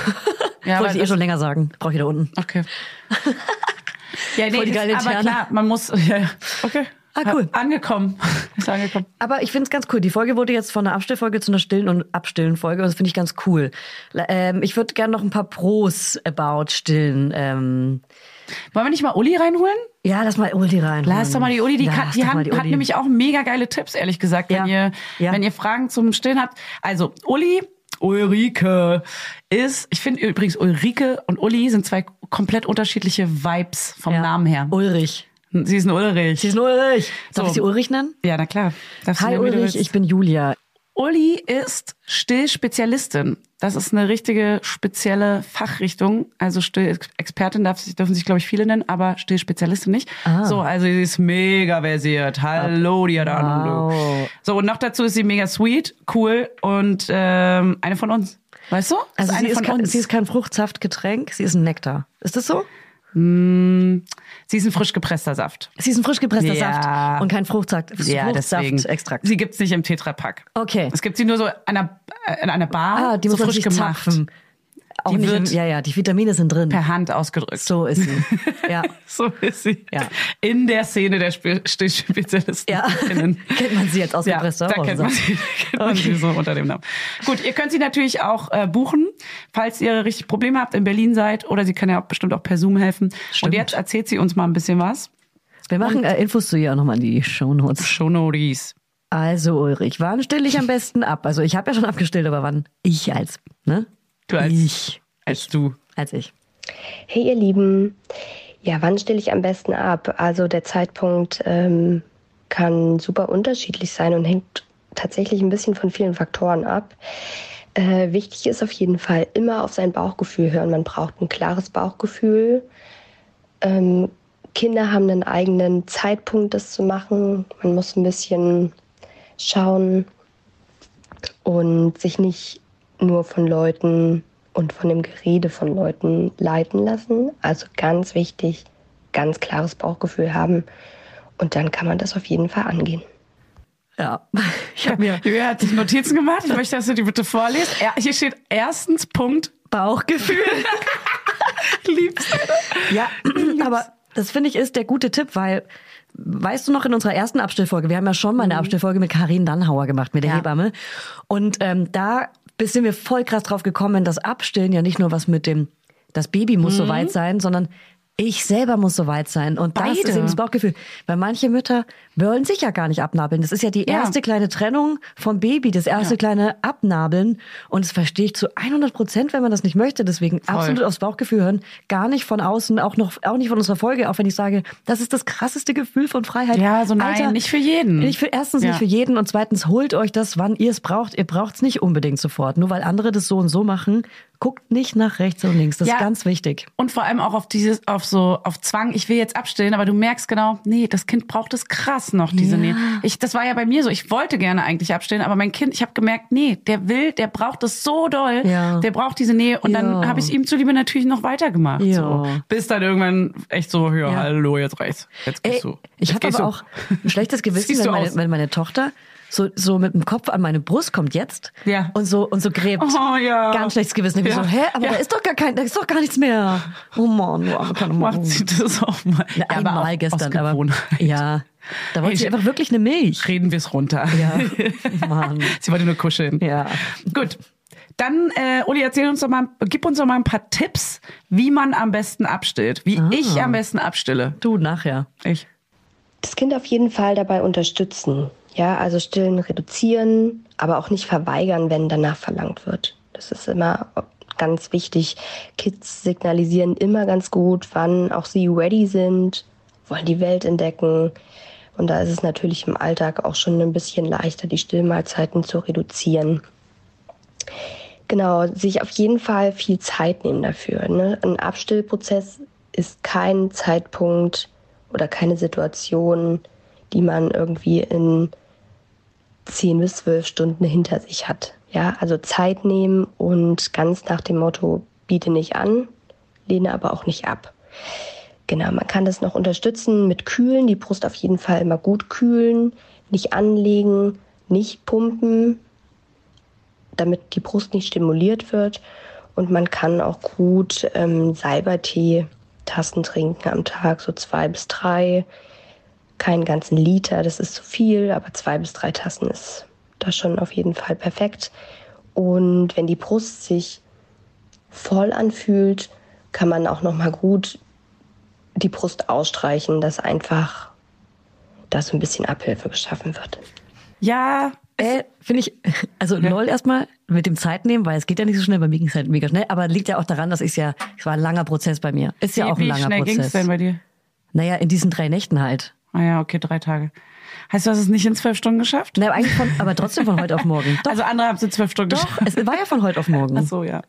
Ja, Wollte ich eh das- schon länger sagen. Brauche ich wieder unten. Okay. ja, nee, Voll die ist, geile aber Interne. klar, man muss. Ja, ja. okay. Ah, cool. Angekommen. Ist angekommen. Aber ich finde es ganz cool. Die Folge wurde jetzt von einer Abstellfolge zu einer stillen und abstillen Folge. Und das finde ich ganz cool. Ähm, ich würde gerne noch ein paar Pros about stillen. Ähm, Wollen wir nicht mal Uli reinholen? ja, lass mal Uli rein. Lass doch mal die Uli, die, kann, die, hat, die hat Uli. nämlich auch mega geile Tipps, ehrlich gesagt, wenn, Ja. ihr, Ja. wenn ihr Fragen zum Stillen habt. Also, Uli, Ulrike ist, ich finde übrigens Ulrike und Uli sind zwei komplett unterschiedliche Vibes vom Ja. Namen her. Ulrich. Sie ist ein Ulrich. Sie ist ein Ulrich. Darf So. ich sie Ulrich nennen? ja, na klar. Darfst du Hi Ulrich, ich bin Julia. Uli ist Stillspezialistin. Das ist eine richtige spezielle Fachrichtung. Also Stillexpertin darf sich, dürfen sich, glaube ich, viele nennen, aber Stillspezialistin nicht. Ah. So, also sie ist mega versiert. Hallo, die hat Ahnung. Wow. So, und noch dazu ist sie mega sweet, cool und ähm, eine von uns. Weißt du? Also eine sie ist, kein, uns. sie ist kein Fruchtsaftgetränk, sie ist ein Nektar. Ist das so? Sie ist ein frisch gepresster Saft. Sie ist ein frisch gepresster Ja. Saft und kein Fruchtsaft, Ja, deswegen. Fruchtsaftextrakt. Sie gibt's nicht im Tetrapack. Okay. Es gibt sie nur so an einer, an einer Bar, Ah, die so muss frisch gemacht. zapfen. Auch Die wird ja, ja, die Vitamine sind drin. Per Hand ausgedrückt. So ist sie. Ja. So ist sie. Ja. In der Szene der Spe Stillspezialisten. Ja. kennt man sie jetzt aus Ja, da kennt man, sie, kennt man sie so unter dem Namen. Gut, ihr könnt sie natürlich auch äh, buchen, falls ihr richtig Probleme habt, in Berlin seid. Oder sie kann ja auch bestimmt auch per Zoom helfen. Stimmt. Und jetzt erzählt sie uns mal ein bisschen was. Wir machen äh, Infos zu ihr auch nochmal in die Shownotes. Shownotes. Also Ulrich, wann stille ich am besten ab? Also ich habe ja schon abgestillt, aber wann? Ich als, ne? Du als, ich. als du. Als ich. Hey ihr Lieben, ja, wann stille ich am besten ab? Also der Zeitpunkt ähm, kann super unterschiedlich sein und hängt tatsächlich ein bisschen von vielen Faktoren ab. Äh, wichtig ist auf jeden Fall immer auf sein Bauchgefühl hören. Man braucht ein klares Bauchgefühl. Ähm, Kinder haben einen eigenen Zeitpunkt, das zu machen. Man muss ein bisschen schauen und sich nicht nur von Leuten und von dem Gerede von Leuten leiten lassen. Also ganz wichtig, ganz klares Bauchgefühl haben. Und dann kann man das auf jeden Fall angehen. Ja. Ich habe mir Julia hat sich Notizen gemacht. Ich möchte, dass du die bitte vorliest. Er, hier steht erstens Punkt. Bauchgefühl. Liebst. ja, aber das finde ich ist der gute Tipp, weil Weißt du noch in unserer ersten Abstellfolge, wir haben ja schon mal eine Abstellfolge mit Karin Dannhauer gemacht, mit der Ja. Hebamme. Und ähm, da sind wir voll krass drauf gekommen, dass Abstillen ja nicht nur was mit dem, das Baby muss so weit sein, sondern ich selber muss so weit sein. Und das ist Beide. eben das Bauchgefühl. Weil manche Mütter wollen sich ja gar nicht abnabeln. Das ist ja die Ja. erste kleine Trennung vom Baby, das erste kleine Abnabeln. Und das verstehe ich zu 100 Prozent, wenn man das nicht möchte. Deswegen absolut aufs Bauchgefühl hören. Gar nicht von außen, auch noch, auch nicht von unserer Folge, auch wenn ich sage, das ist das krasseste Gefühl von Freiheit. Ja, so nein, nicht für jeden. Nicht für, erstens Ja. nicht für jeden und zweitens holt euch das, wann ihr es braucht. Ihr braucht es nicht unbedingt sofort. Nur weil andere das so und so machen, guckt nicht nach rechts und links. Das Ja. ist ganz wichtig. Und vor allem auch auf dieses, auf so, auf Zwang, ich will jetzt abstillen, aber du merkst genau, nee, das Kind braucht es krass noch, diese Ja. Nähe. Ich, das war ja bei mir so, ich wollte gerne eigentlich abstillen, aber mein Kind, ich habe gemerkt, nee, der will, der braucht es so doll, Ja. der braucht diese Nähe und dann habe ich ihm zuliebe natürlich noch weitergemacht. So. Bis dann irgendwann echt so, ja, hallo, jetzt reicht's. Jetzt Ey, gehst du. ich habe aber auch ein schlechtes Gewissen, wenn meine, wenn meine Tochter so, so mit dem Kopf an meine Brust kommt jetzt Ja. und so und so gräbt. Oh, ja. Ganz schlechtes Gewissen. Ich Ja. so, hä, aber Ja. da ist doch gar kein, da ist doch gar nichts mehr. Oh Mann, du arme Maus. Macht sie das auch mal. Na, Ja, aber einmal auch gestern, aus aber ja, da wollte Hey, sie einfach wirklich eine Milch. Reden wir es runter. Ja, Mann. Sie wollte nur kuscheln. Ja. Gut. Dann, äh, Uli, erzähl uns doch mal, gib uns doch mal ein paar Tipps, wie man am besten abstillt. Wie Ah. ich am besten abstille. Du nachher. Ich. Das Kind auf jeden Fall dabei unterstützen. Ja, also stillen reduzieren, aber auch nicht verweigern, wenn danach verlangt wird. Das ist immer ganz wichtig. Kids signalisieren immer ganz gut, wann auch sie ready sind, wollen die Welt entdecken. Und da ist es natürlich im Alltag auch schon ein bisschen leichter, die Stillmahlzeiten zu reduzieren. Genau, sich auf jeden Fall viel Zeit nehmen dafür. Ne? Ein Abstillprozess ist kein Zeitpunkt oder keine Situation, die man irgendwie in 10 bis 12 Stunden hinter sich hat. Ja, also Zeit nehmen und ganz nach dem Motto, biete nicht an, lehne aber auch nicht ab. Genau, man kann das noch unterstützen mit Kühlen, die Brust auf jeden Fall immer gut kühlen, nicht anlegen, nicht pumpen, damit die Brust nicht stimuliert wird. Und man kann auch gut ähm, Salbertee Tassen trinken am Tag, so zwei bis drei. Keinen ganzen Liter, das ist zu viel, aber zwei bis drei Tassen ist das schon auf jeden Fall perfekt. Und wenn die Brust sich voll anfühlt, kann man auch noch mal gut die Brust ausstreichen, dass einfach da so ein bisschen Abhilfe geschaffen wird. Ja, Äh, finde ich, also lol erstmal mit dem Zeit nehmen, weil es geht ja nicht so schnell, bei mir ging es halt mega schnell, aber liegt ja auch daran, dass ich ja, es war ein langer Prozess bei mir. Ist ja wie, auch ein wie langer schnell ging's Prozess. denn bei dir? Naja, in diesen drei Nächten halt. Ah ja, okay, drei Tage. Heißt, du hast es nicht in zwölf Stunden geschafft? Na, eigentlich von, aber trotzdem von heute auf morgen. Doch, Also andere haben es in zwölf Stunden doch, geschafft. es war ja von heute auf morgen. Ach so, ja.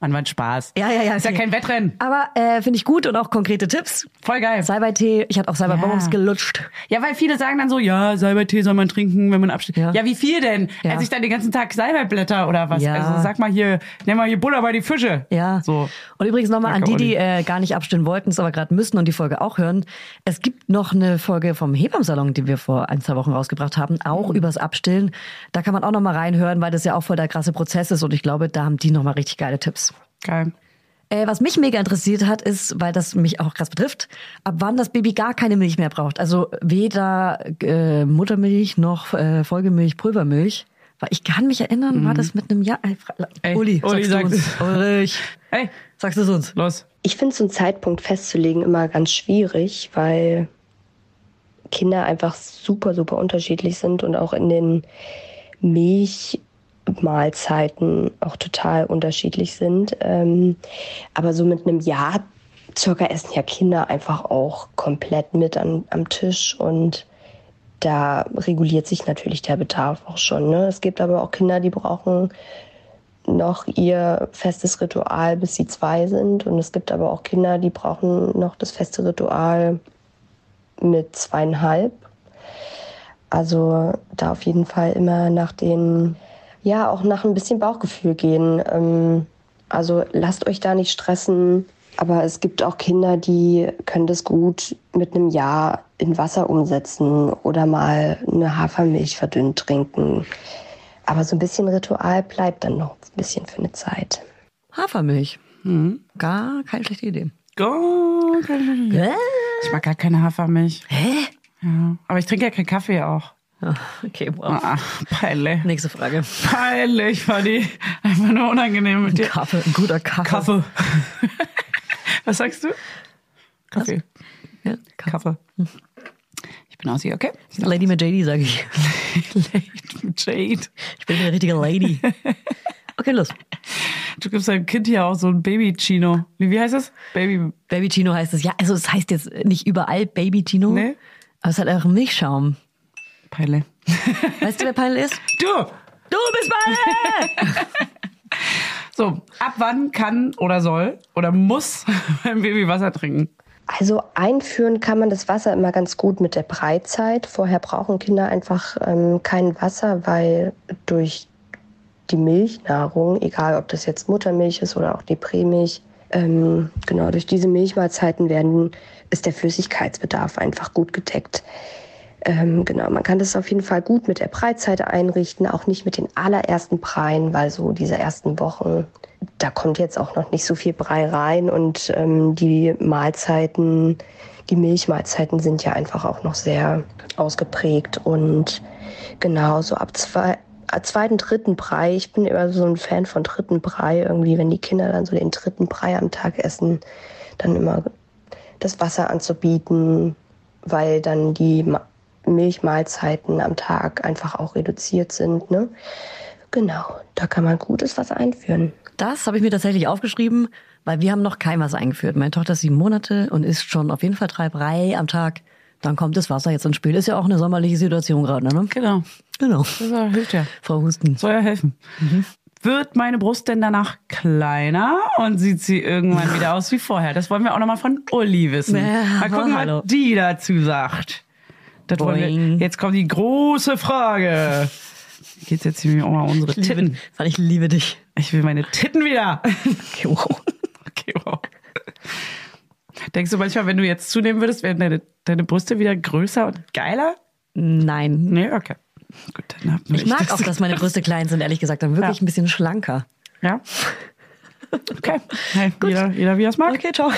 Mann, war Spaß. Ja, ja, ja. Ist ja okay. kein Wettrennen. Aber äh, finde ich gut und auch konkrete Tipps. Voll geil. Salbei-Tee, ich hatte auch Salbei-Bonbons Ja. gelutscht. Ja, weil viele sagen dann so, ja, Salbeitee soll man trinken, wenn man absteht. Ja, Ja. wie viel denn? Ja. Esse ich dann den ganzen Tag Salbeiblätter oder was? Ja. Also sag mal hier, nimm mal hier Butter bei die Fische. Ja. So. Und übrigens nochmal an die, die äh, gar nicht abstimmen wollten, es aber gerade müssen und die Folge auch hören. Es gibt noch eine Folge vom Hebamsalon, die wir vor ein, zwei Wochen rausgebracht haben, auch Mhm. übers Abstillen. Da kann man auch nochmal reinhören, weil das ja auch voll der krasse Prozess ist und ich glaube, da haben die nochmal richtig geile Tipps. Geil. Äh, was mich mega interessiert hat, ist, weil das mich auch krass betrifft, ab wann das Baby gar keine Milch mehr braucht. Also weder äh, Muttermilch noch äh, Folgemilch, Pulvermilch. Weil ich kann mich erinnern, war das mit einem Jahr. Äh, Mhm. Ey, Uli, Uli sagst du sagt uns. es. Ulrich, Hey, sagst du es uns? los. Ich finde so einen Zeitpunkt festzulegen immer ganz schwierig, weil Kinder einfach super, super unterschiedlich sind und auch in den Milchmahlzeiten auch total unterschiedlich sind. Ähm, aber so mit einem Jahr circa essen ja Kinder einfach auch komplett mit an, am Tisch und da reguliert sich natürlich der Bedarf auch schon. Ne? Es gibt aber auch Kinder, die brauchen noch ihr festes Ritual, bis sie zwei sind. Und es gibt aber auch Kinder, die brauchen noch das feste Ritual mit zweieinhalb. Also da auf jeden Fall immer nach den, ja, auch nach ein bisschen Bauchgefühl gehen. Ähm, also lasst euch da nicht stressen. Aber es gibt auch Kinder, die können das gut mit einem Jahr in Wasser umsetzen oder mal eine Hafermilch verdünnt trinken. Aber so ein bisschen Ritual bleibt dann noch ein bisschen für eine Zeit. Hafermilch. Mhm. Gar keine schlechte Idee. Go. Hä? Ich mag gar keine Hafermilch. Hä? Ja. Aber ich trinke ja keinen Kaffee auch. Ah, Okay, wow. Ah, peinlich. Nächste Frage. Peinlich war die. Einfach nur unangenehm mit dir. Kaffee, ein guter Kaffee. Kaffee. Was sagst du? Kaffee. Ja, Kaffee. Ich bin Aussie, okay? Lady mit JD, sage ich. Jade. Ich bin eine richtige Lady. Okay, los. Du gibst deinem Kind hier auch so ein Baby-Chino. Wie, wie heißt das? Baby. Baby Chino heißt es. Ja, also es heißt jetzt nicht überall Baby Chino. Nee. Aber es hat auch Milchschaum. Peile. Weißt du, wer Peil ist? Du! Du bist Peil! So, ab wann kann oder soll oder muss ein Baby Wasser trinken? Also einführen kann man das Wasser immer ganz gut mit der Breitzeit. Vorher brauchen Kinder einfach ähm, kein Wasser, weil durch die Milchnahrung, egal ob das jetzt Muttermilch ist oder auch die Prämilch, ähm, genau durch diese Milchmahlzeiten werden, ist der Flüssigkeitsbedarf einfach gut gedeckt. Ähm, genau, man kann das auf jeden Fall gut mit der Breitzeit einrichten, auch nicht mit den allerersten Breien, weil so diese ersten Wochen, da kommt jetzt auch noch nicht so viel Brei rein und ähm, die Mahlzeiten, die Milchmahlzeiten sind ja einfach auch noch sehr ausgeprägt und genau so ab zwei, zweiten, dritten Brei, ich bin immer so ein Fan von dritten Brei, irgendwie, wenn die Kinder dann so den dritten Brei am Tag essen, dann immer das Wasser anzubieten, weil dann die Ma- Milchmahlzeiten am Tag einfach auch reduziert sind. Ne? Genau, da kann man gutes was einführen. Das habe ich mir tatsächlich aufgeschrieben, weil wir haben noch kein Wasser eingeführt. Meine Tochter ist sieben Monate und isst schon auf jeden Fall drei Brei am Tag. Dann kommt das Wasser jetzt ins Spiel. Ist ja auch eine sommerliche Situation gerade, ne? Genau. Genau. Das hilft ja. Frau Husten. Soll ja helfen. Wird meine Brust denn danach kleiner und sieht sie irgendwann wieder aus wie vorher? Das wollen wir auch nochmal von Uli wissen. Ja, mal gucken, hallo. was die dazu sagt. Das wollen wir, jetzt kommt die große Frage. Geht's jetzt hier um unsere Titten? Weil ich liebe dich. Ich will meine Titten wieder. Okay, wow. Okay, wow. Denkst du manchmal, wenn du jetzt zunehmen würdest, wären deine, deine Brüste wieder größer und geiler? Nein. Nee, okay. Gut, dann hab Ich mag das. auch, dass meine Brüste klein sind, ehrlich gesagt. Dann wirklich Ja. ein bisschen schlanker. Ja. Okay. Hey, jeder, jeder wie er es mag. Okay, ciao.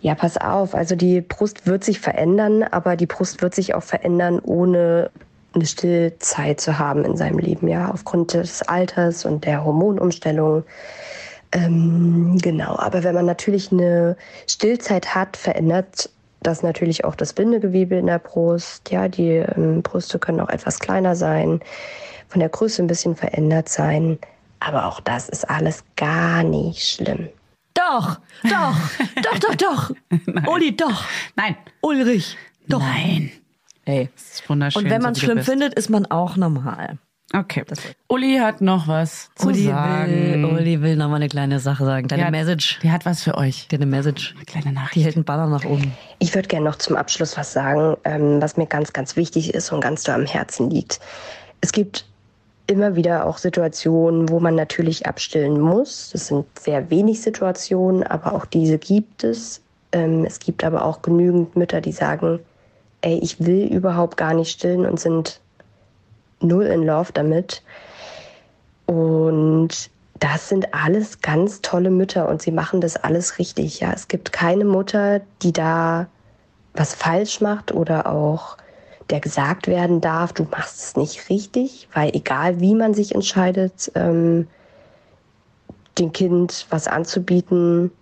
Ja, pass auf. Also die Brust wird sich verändern, aber die Brust wird sich auch verändern, ohne eine Stillzeit zu haben in seinem Leben, ja, aufgrund des Alters und der Hormonumstellung. Ähm, genau, aber wenn man natürlich eine Stillzeit hat, verändert das natürlich auch das Bindegewebe in der Brust. Ja, die ähm, Brüste können auch etwas kleiner sein, von der Größe ein bisschen verändert sein. Aber auch das ist alles gar nicht schlimm. Doch, doch, doch, doch, doch. Uli, doch. Nein. Ulrich, doch. Nein. Ey. Das ist wunderschön. Und wenn so man es du schlimm bist. findet, ist man auch normal. Okay. Uli hat noch was zu Uli sagen. will, Uli will noch mal eine kleine Sache sagen. Deine Der hat- Message. Der hat was für euch. Deine Message. Kleine Nachricht. Die hält einen Banner nach oben. Ich würde gerne noch zum Abschluss was sagen, ähm, was mir ganz, ganz wichtig ist und ganz doll am Herzen liegt. Es gibt immer wieder auch Situationen, wo man natürlich abstillen muss. Das sind sehr wenig Situationen, aber auch diese gibt es. Ähm, es gibt aber auch genügend Mütter, die sagen, ey, ich will überhaupt gar nicht stillen und sind null in Love damit. Und das sind alles ganz tolle Mütter und sie machen das alles richtig. Ja, es gibt keine Mutter, die da was falsch macht oder auch der gesagt werden darf, du machst es nicht richtig, weil egal wie man sich entscheidet, ähm, dem Kind was anzubieten,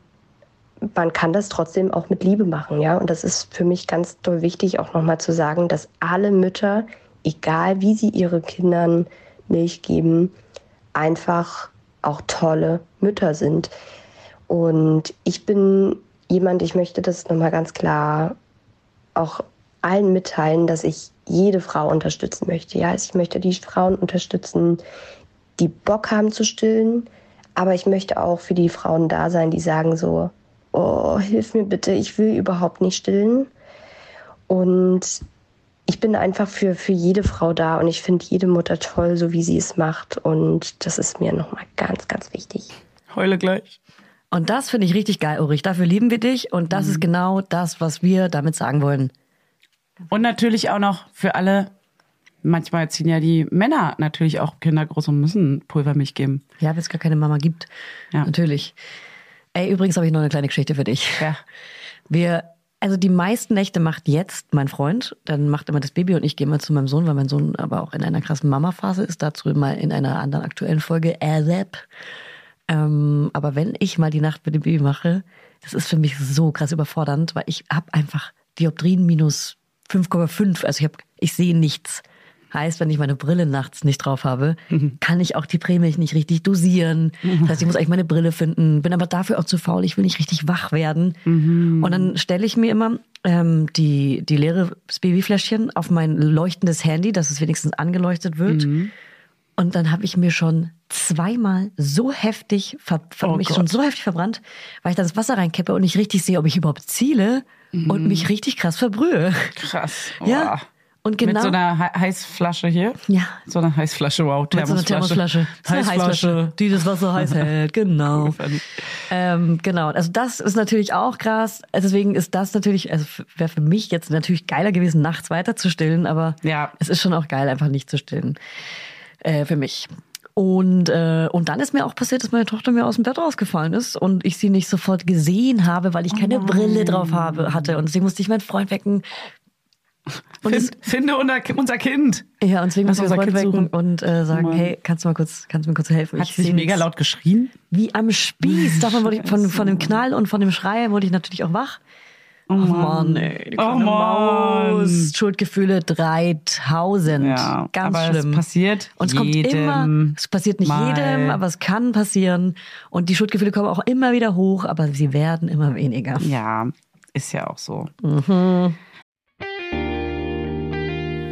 man kann das trotzdem auch mit Liebe machen, ja. Und das ist für mich ganz doll wichtig, auch nochmal zu sagen, dass alle Mütter, egal wie sie ihre Kindern Milch geben, einfach auch tolle Mütter sind. Und ich bin jemand, ich möchte das nochmal ganz klar auch allen mitteilen, dass ich jede Frau unterstützen möchte. Ja, also ich möchte die Frauen unterstützen, die Bock haben zu stillen, aber ich möchte auch für die Frauen da sein, die sagen so, oh, hilf mir bitte, ich will überhaupt nicht stillen. Und ich bin einfach für, für jede Frau da und ich finde jede Mutter toll, so wie sie es macht. Und das ist mir nochmal ganz, ganz wichtig. Heule gleich. Und das finde ich richtig geil, Ulrich. Dafür lieben wir dich. Und das ist genau das, was wir damit sagen wollen. Und natürlich auch noch für alle, manchmal ziehen ja die Männer natürlich auch Kinder groß und müssen Pulvermilch geben. Ja, wenn es gar keine Mama gibt. Ja. Natürlich. Ey, übrigens habe ich noch eine kleine Geschichte für dich. Ja. Wir, also die meisten Nächte macht jetzt mein Freund. Dann macht immer das Baby und ich gehe mal zu meinem Sohn, weil mein Sohn aber auch in einer krassen Mama-Phase ist. Dazu mal in einer anderen aktuellen Folge ASAP. Ähm, aber wenn ich mal die Nacht mit dem Baby mache, das ist für mich so krass überfordernd, weil ich habe einfach Dioptrien minus 5,5. Also ich habe, ich sehe nichts. Heißt, wenn ich meine Brille nachts nicht drauf habe, kann ich auch die Prämilch nicht richtig dosieren. Das heißt, ich muss eigentlich meine Brille finden, bin aber dafür auch zu faul, ich will nicht richtig wach werden. Und dann stelle ich mir immer ähm, die, die leere Babyfläschchen auf mein leuchtendes Handy, dass es wenigstens angeleuchtet wird. Und dann habe ich mir schon zweimal so heftig, Oh mich Gott. schon so heftig verbrannt, weil ich da das Wasser reinkippe und nicht richtig sehe, ob ich überhaupt ziele und mich richtig krass verbrühe. Krass. Ja. Und genau. Mit so einer He- Heißflasche hier. Ja. So einer Heißflasche, wow. Mit so einer Thermosflasche. Eine Heißflasche. die das Wasser heiß hält. Genau. ähm, genau. Also das ist natürlich auch krass. Deswegen ist das natürlich, also wäre für mich jetzt natürlich geiler gewesen, nachts weiter zu stillen, aber Ja. es ist schon auch geil, einfach nicht zu stillen. Äh, für mich. Und, äh, und dann ist mir auch passiert, dass meine Tochter mir aus dem Bett rausgefallen ist und ich sie nicht sofort gesehen habe, weil ich keine Brille drauf habe, hatte. Und deswegen musste ich meinen Freund wecken. Und Find, finde unser, unser Kind. ja, und deswegen meinen unser Freund Kind wecken suchen. und äh, sagen, Mann. hey, kannst du mal kurz, kannst du mir kurz helfen? Hat Ich sie mega laut geschrien? Wie am Spieß. Davon wurde ich, von, von dem Knall und von dem Schrei wurde ich natürlich auch wach. Oh Oh Mann, ey, die Oh Mann. Maus. Schuldgefühle 3000. Ja, Ganz aber schlimm. es passiert Und es kommt jedem immer, es passiert nicht mal. jedem, aber es kann passieren. Und die Schuldgefühle kommen auch immer wieder hoch, aber sie werden immer weniger. Ja, ist ja auch so.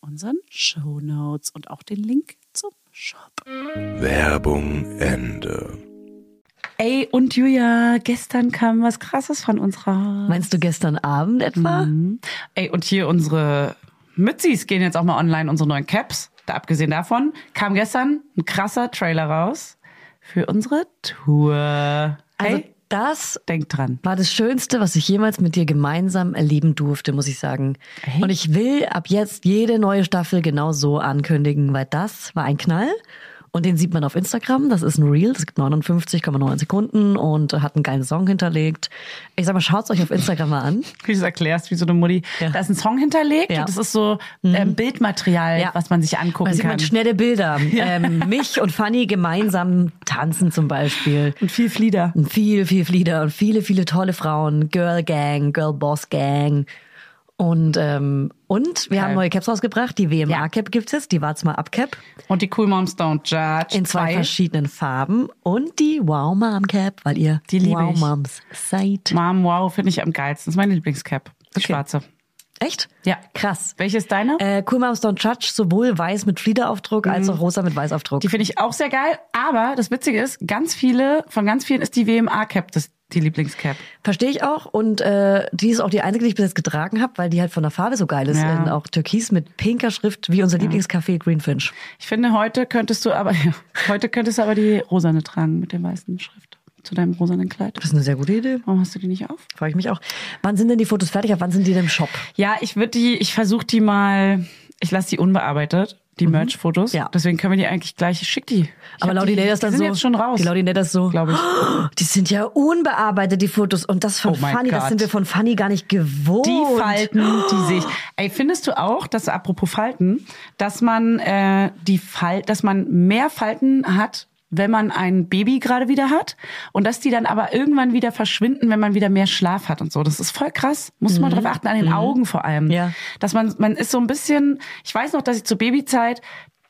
unseren Show Notes und auch den Link zum Shop. Werbung Ende. Ey, und Julia, gestern kam was Krasses von unserer. Meinst du gestern Abend etwa? Mhm. Ey, und hier unsere Mützis gehen jetzt auch mal online, unsere neuen Caps. Da abgesehen davon kam gestern ein krasser Trailer raus für unsere Tour. Also Ey, das denk dran. war das Schönste, was ich jemals mit dir gemeinsam erleben durfte, muss ich sagen. Echt? Und ich will ab jetzt jede neue Staffel genau so ankündigen, weil das war ein Knall. Und den sieht man auf Instagram. Das ist ein Reel. Das gibt 59,9 Sekunden und hat einen geilen Song hinterlegt. Ich sag mal, schaut's euch auf Instagram mal an. Wie du es erklärst, wie so eine Mutti. Ja. Da ist ein Song hinterlegt Ja. und das ist so ähm, Bildmaterial, Ja. was man sich angucken Da sieht kann. man schnelle Bilder. Ähm, mich und Fanny gemeinsam tanzen zum Beispiel. und viel Flieder. Und viel, viel Flieder und viele, viele tolle Frauen. Girl Gang, Girl Boss Gang. Und, ähm, und wir Geil. haben neue Caps rausgebracht. Die WMA-Cap gibt es, die Wart's mal ab Cap. Und die Cool Moms Don't Judge. In zwei verschiedenen Farben. Und die Wow Mom Cap, weil ihr Die liebe Wow ich. Moms seid. Mom, wow, finde ich am geilsten. Das ist meine Lieblingscap. Die Okay. schwarze. Echt? Ja. Krass. Welche ist deine? Äh, cool Moms Don't Judge, sowohl weiß mit Fliederaufdruck als auch rosa mit Weißaufdruck. Mhm. Die finde ich auch sehr geil. Aber das Witzige ist, ganz viele, von ganz vielen ist die WMA-Cap das, die Lieblingscap. Verstehe ich auch. Und äh, die ist auch die einzige, die ich bis jetzt getragen habe, weil die halt von der Farbe so geil ist. Ja. In auch Türkis mit pinker Schrift, wie unser Lieblingscafé Greenfinch. Ich finde, heute könntest du aber, ja, heute könntest du aber die rosane tragen mit der weißen Schrift. Zu deinem rosanen Kleid. Das ist eine sehr gute Idee. Warum hast du die nicht auf? Frage ich mich auch. Wann sind denn die Fotos fertig? Ab wann sind die denn im Shop? Ja, ich würde die, ich versuche die mal, ich lasse die unbearbeitet, die Merch-Fotos. Ja. Deswegen können wir die eigentlich gleich, ich schick die. Ich Aber Laudinetta die, ist dann die sind so. jetzt schon raus. Die Laudinetta ist so. glaube ich. Die sind ja unbearbeitet, die Fotos. Und das von Oh Fanny, das sind wir von Fanny gar nicht gewohnt. Die Falten, die sehe ich. Ey, findest du auch, dass apropos Falten, dass man äh, die Fal dass man mehr Falten hat, wenn man ein Baby gerade wieder hat und dass die dann aber irgendwann wieder verschwinden, wenn man wieder mehr Schlaf hat und so. Das ist voll krass. Muss man drauf achten, an den Augen vor allem. Mhm. Ja. Dass man man ist so ein bisschen, ich weiß noch, dass ich zur Babyzeit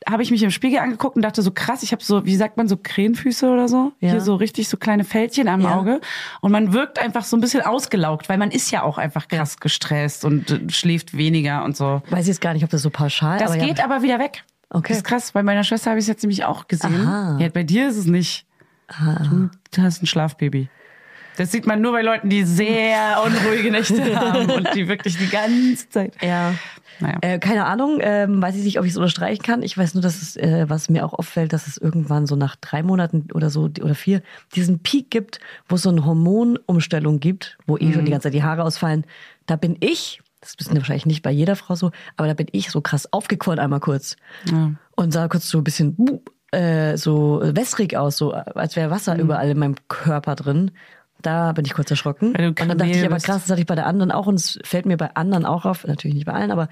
habe ich mich im Spiegel angeguckt und dachte so krass, ich habe so, wie sagt man, so Krähenfüße oder so. Ja. Hier so richtig so kleine Fältchen am Ja. Auge. Und man wirkt einfach so ein bisschen ausgelaugt, weil man ist ja auch einfach krass gestresst und äh, schläft weniger und so. Weiß ich jetzt gar nicht, ob das so pauschal Das aber geht ja. aber wieder weg. Okay. Das ist krass. Bei meiner Schwester habe ich es jetzt nämlich auch gesehen. Aha. Ja, bei dir ist es nicht. Du, du hast ein Schlafbaby. Das sieht man nur bei Leuten, die sehr unruhige Nächte haben und die wirklich die ganze Zeit. Ja. Naja. Äh, keine Ahnung, ähm, weiß ich nicht, ob ich es unterstreichen kann. Ich weiß nur, dass es, äh, was mir auch auffällt, dass es irgendwann so nach drei Monaten oder so oder vier diesen Peak gibt, wo es so eine Hormonumstellung gibt, wo eh schon die ganze Zeit die Haare ausfallen. Da bin ich, das wir wahrscheinlich nicht bei jeder Frau so, aber da bin ich so krass aufgequollen einmal kurz. Und sah kurz so ein bisschen buh, äh, so wässrig aus, so als wäre Wasser überall in meinem Körper drin. Da bin ich kurz erschrocken. Und dann dachte ich aber krass, das hatte ich bei der anderen auch und es fällt mir bei anderen auch auf, natürlich nicht bei allen, aber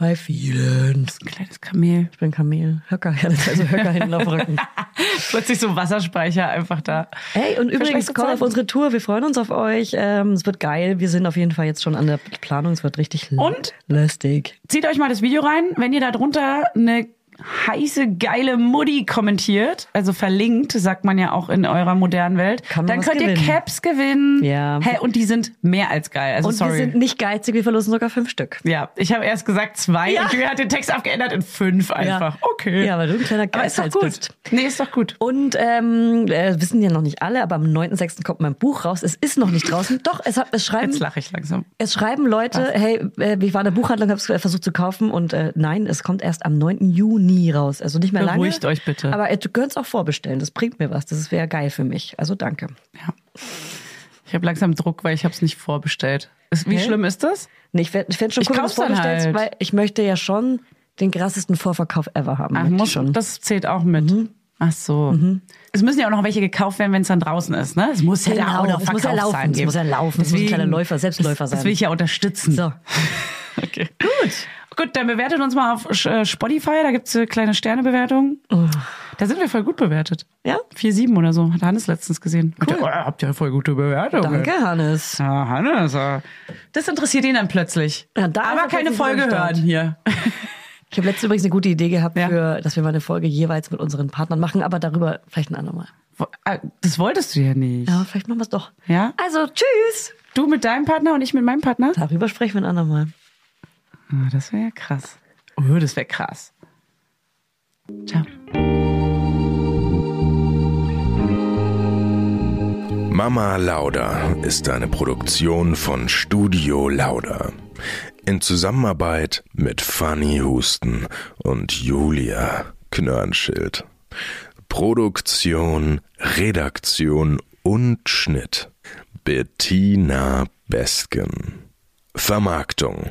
bei vielen. Ein kleines Kamel. Ich bin Kamel. Höcker, ja, das ist also Höcker hinten auf Rücken. Plötzlich so Wasserspeicher einfach da. Hey, und übrigens, kommt auf unsere Tour. Wir freuen uns auf euch. Ähm, es wird geil. Wir sind auf jeden Fall jetzt schon an der Planung. Es wird richtig Und? lustig. Zieht euch mal das Video rein, wenn ihr da drunter eine heiße, geile Mutti kommentiert, also verlinkt, sagt man ja auch in eurer modernen Welt, dann was könnt ihr gewinnen. Caps gewinnen. Ja. Hey, und die sind mehr als geil. Also Und sorry. wir sind nicht geizig, wir verlosen sogar fünf Stück. ja, ich habe erst gesagt zwei Ja. und Julia hat den Text abgeändert in fünf einfach. Okay. Ja, weil du ein kleiner aber ist doch Geizhals gut. bist. Nee, ist doch gut. Und ähm, äh, wissen ja noch nicht alle, aber am 9.6. kommt mein Buch raus. Es ist noch nicht draußen. Doch, es, hat, es schreiben Jetzt lache ich langsam. Es schreiben Leute, hey, äh, ich war in der Buchhandlung, habe es versucht zu kaufen und äh, nein, es kommt erst am 9. Juni raus. Also nicht mehr lange. Beruhigt euch bitte. Aber ihr könnt es auch vorbestellen. Das bringt mir was. Das wäre geil für mich. Also danke. Ja. Ich habe langsam Druck, weil ich habe es nicht vorbestellt. Ist, wie Hä? schlimm ist das? Nee, ich fände schon cool, wenn du es vorbestellst, halt. weil ich möchte ja schon den krassesten Vorverkauf ever haben. Ach, muss, schon. das zählt auch mit. Mhm. Ach so. Es müssen ja auch noch welche gekauft werden, wenn es dann draußen ist, ne? Es muss ja da Genau, auch noch es muss ja laufen, Verkaufszahlen es muss ja laufen, es muss ein kleiner Läufer, Selbstläufer das, sein. Das will ich ja unterstützen. So. Okay. Gut. Gut, dann bewertet uns mal auf äh, Spotify, da gibt's eine kleine Sternebewertung. Da sind wir voll gut bewertet. Oh. Ja? 4,7 oder so, hat Hannes letztens gesehen. Cool. Oh, habt ihr voll gute Bewertungen. Danke, Hannes. Ja, Hannes. äh, Das interessiert ihn dann plötzlich. Ja, da Aber er keine Folge hören hier. Ich habe letztens übrigens eine gute Idee gehabt, Ja. für, dass wir mal eine Folge jeweils mit unseren Partnern machen, aber darüber vielleicht ein andermal. Ah, Das wolltest du ja nicht. Ja, vielleicht machen wir es doch. Ja? Also, tschüss. Du mit deinem Partner und ich mit meinem Partner? Darüber sprechen wir ein andermal. Ah, das wäre ja krass. Oh, das wäre krass. Ciao. Mama Lauda ist eine Produktion von Studio Lauda. In Zusammenarbeit mit Fanny Husten und Julia Knörnschild. Produktion, Redaktion und Schnitt Bettina Besken. Vermarktung